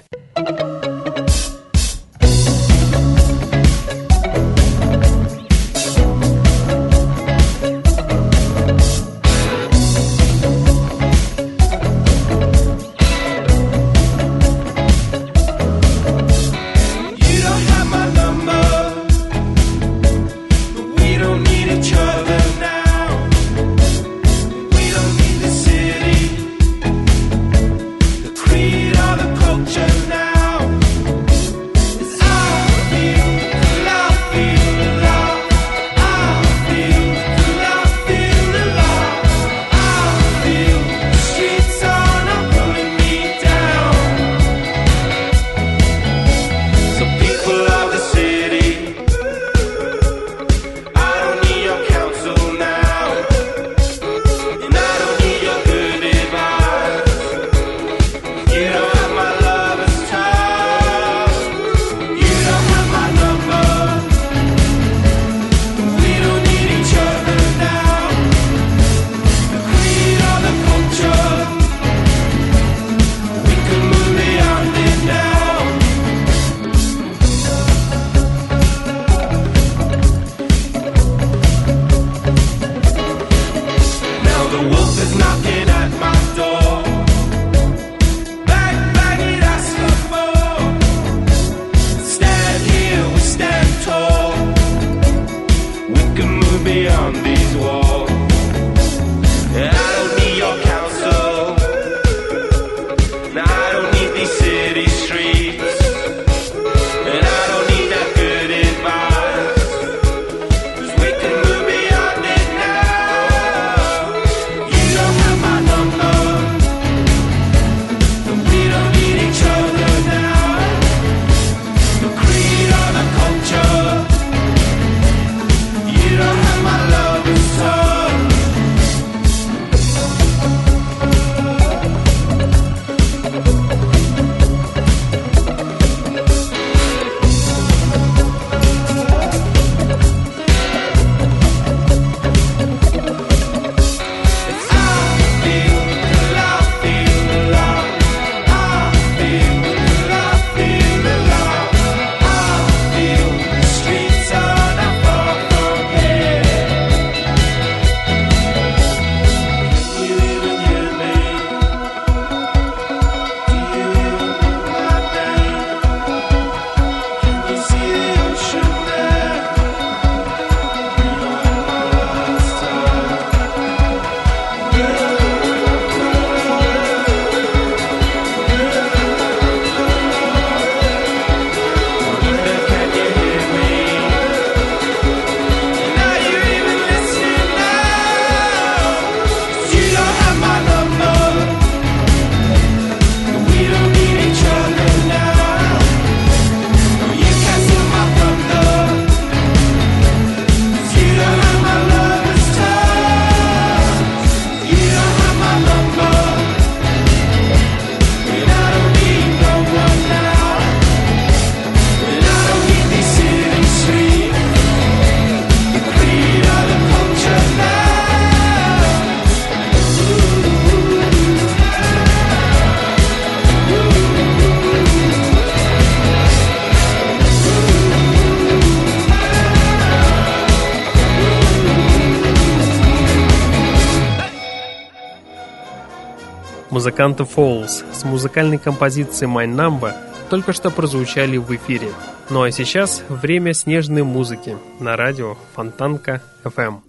Музыканты Falls с музыкальной композицией My Number только что прозвучали в эфире. Ну а сейчас время снежной музыки на радио Фонтанка FM.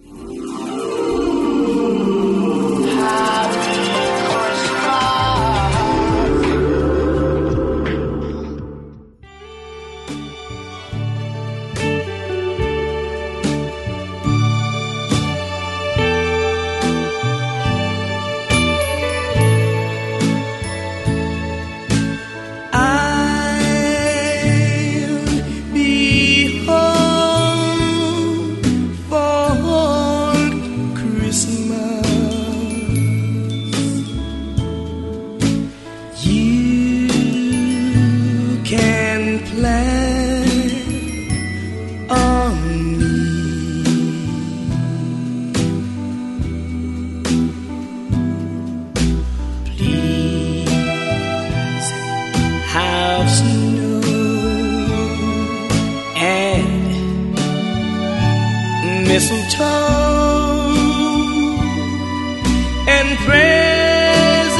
presence.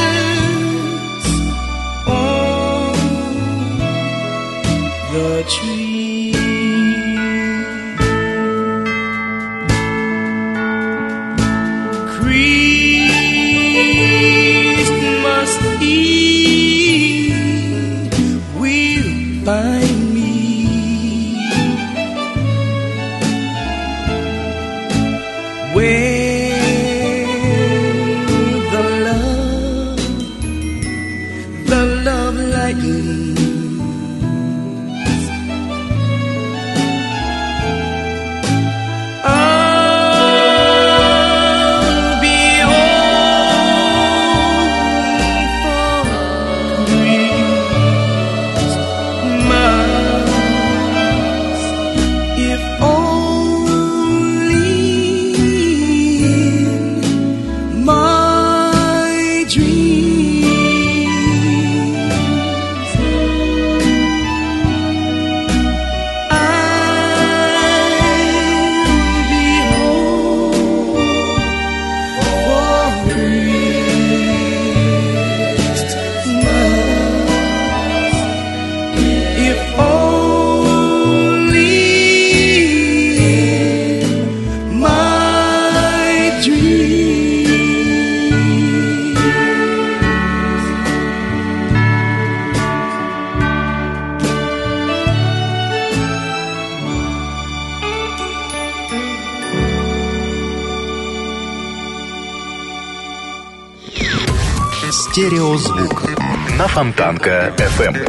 Oh, the tree.
Фонтанка FM.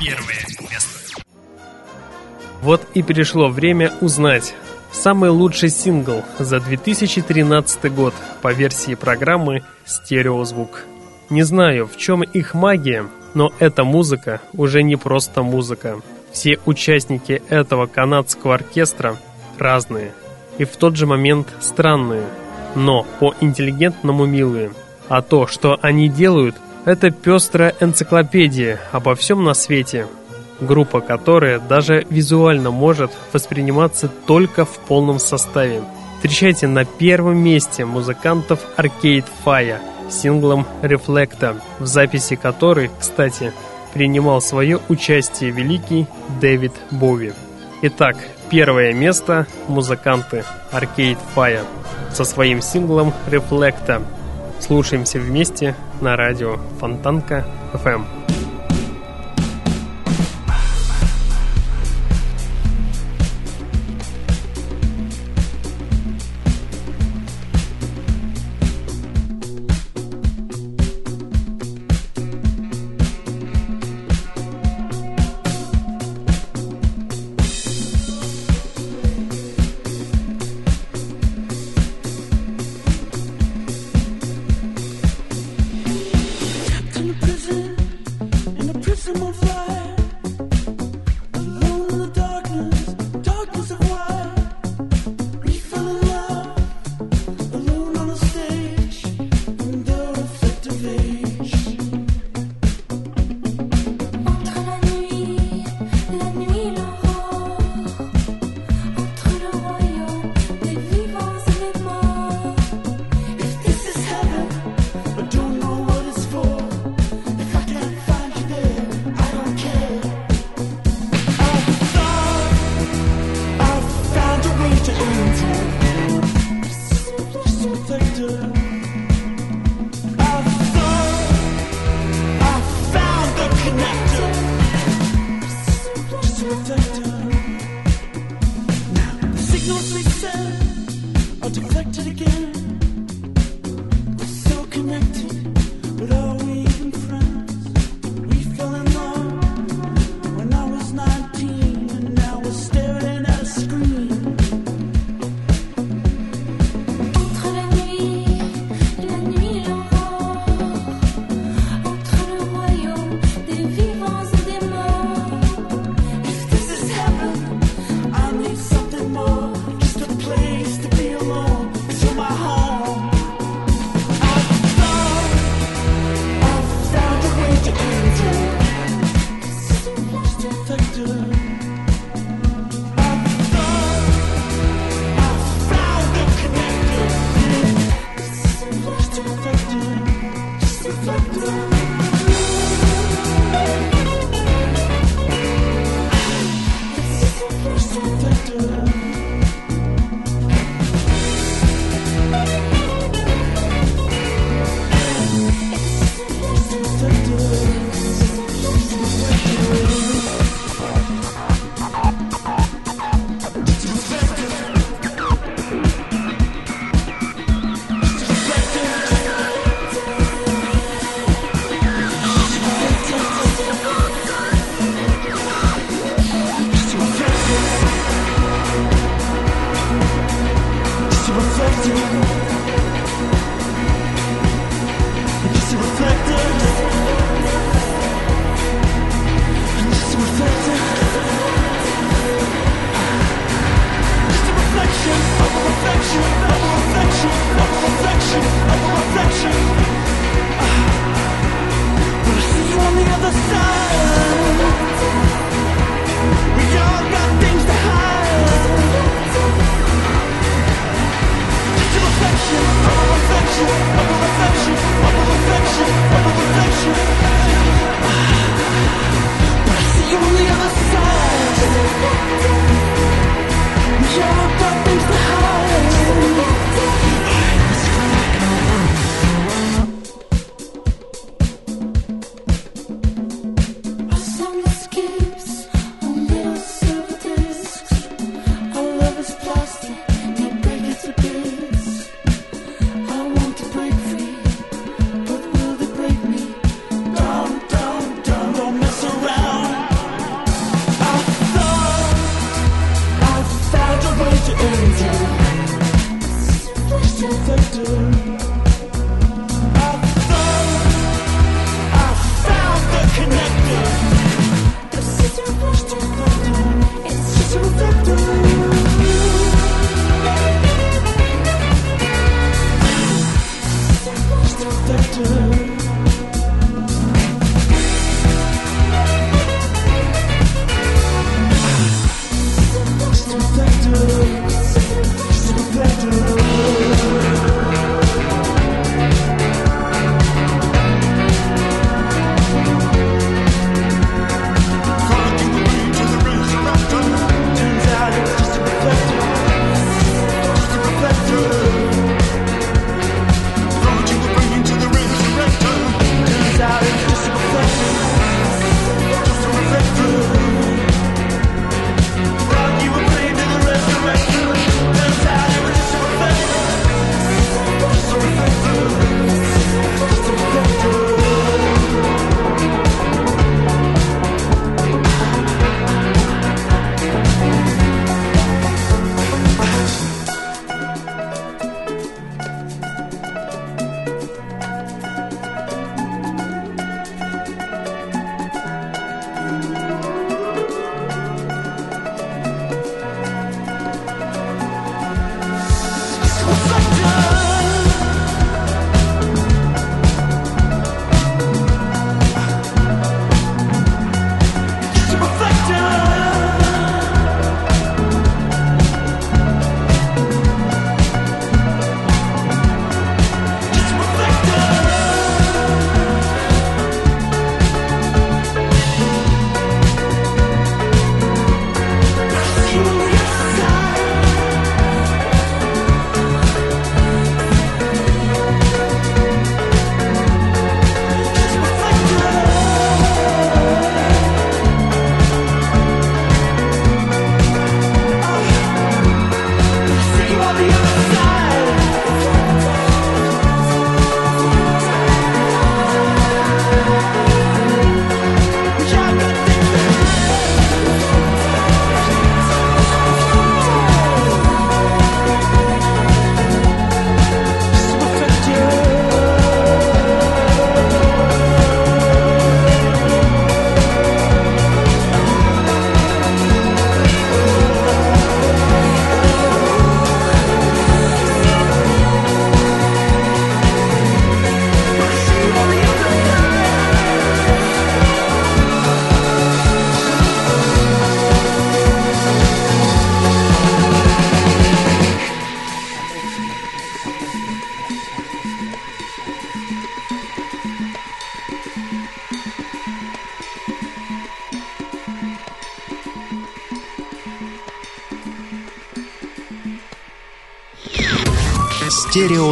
Первое место. Вот и пришло время узнать самый лучший сингл за 2013 год по версии программы «Стереозвук». Не знаю, в чем их магия, но эта музыка уже не просто музыка. Все участники этого канадского оркестра разные и в тот же момент странные, но по интеллигентному милые. А то, что они делают, это пестрая энциклопедия обо всем на свете, группа которая даже визуально может восприниматься только в полном составе. Встречайте на первом месте музыкантов Arcade Fire синглом Reflecta, в записи которой, кстати, принимал свое участие великий Дэвид Бови. Итак, первое место музыканты Arcade Fire со своим синглом Reflecta. Слушаемся вместе на радио Фонтанка FM.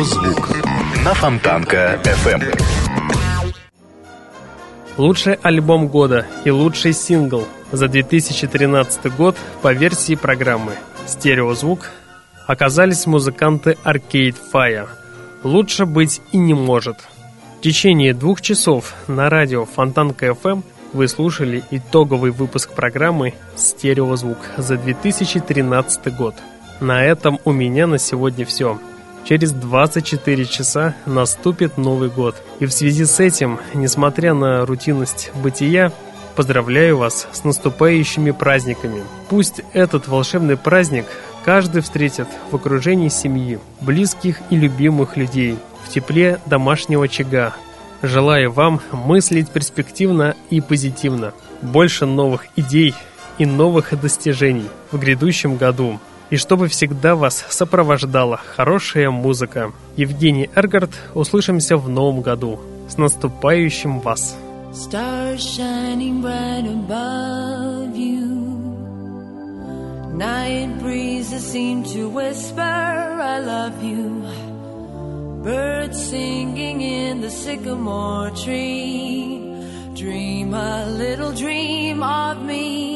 Стереозвук на Фонтанка FM.
Лучший альбом года и лучший сингл за 2013 год по версии программы «Стереозвук» оказались музыканты Arcade Fire. Лучше быть и не может. В течение двух часов на радио Фонтанка FM вы слушали итоговый выпуск программы «Стереозвук» за 2013 год. На этом у меня на сегодня все. Через 24 часа наступит Новый год. И в связи с этим, несмотря на рутинность бытия, поздравляю вас с наступающими праздниками. Пусть этот волшебный праздник каждый встретит в окружении семьи, близких и любимых людей, в тепле домашнего очага. Желаю вам мыслить перспективно и позитивно. Больше новых идей и новых достижений в грядущем году и чтобы всегда вас сопровождала хорошая музыка. Евгений Эргард, услышимся в новом году. С наступающим вас!
Night breezes seem to whisper, I love you. Birds singing in the sycamore tree. Dream a little dream of me.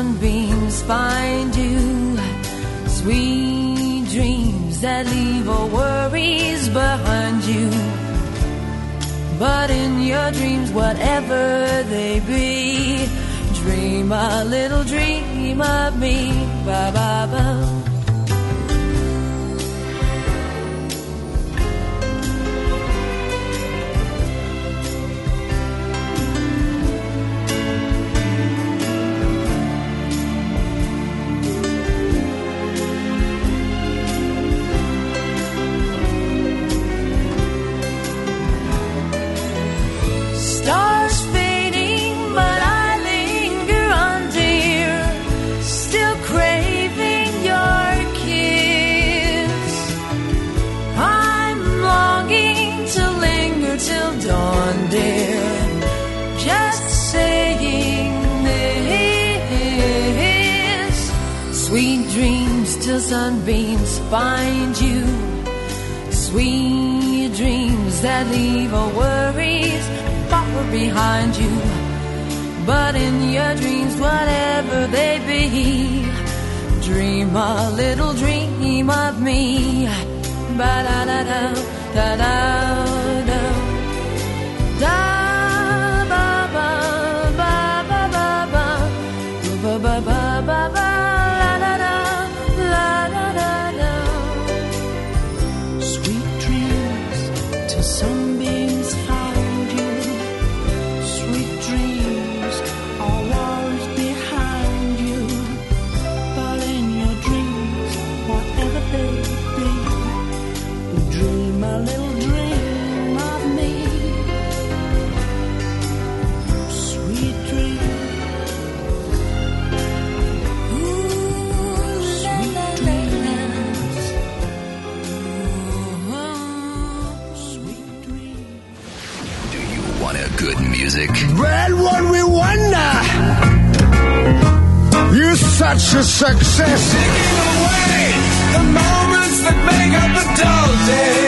sunbeams find you. Sweet dreams that leave all worries behind you. But in your dreams, whatever they be, dream a little dream of me. Ba ba ba. Sunbeams find you. Sweet dreams that leave all worries far behind you. But in your dreams, whatever they be, dream a little dream of me. Ba da da da da da.
You're such a success. Taking away the moments that make up a dull day.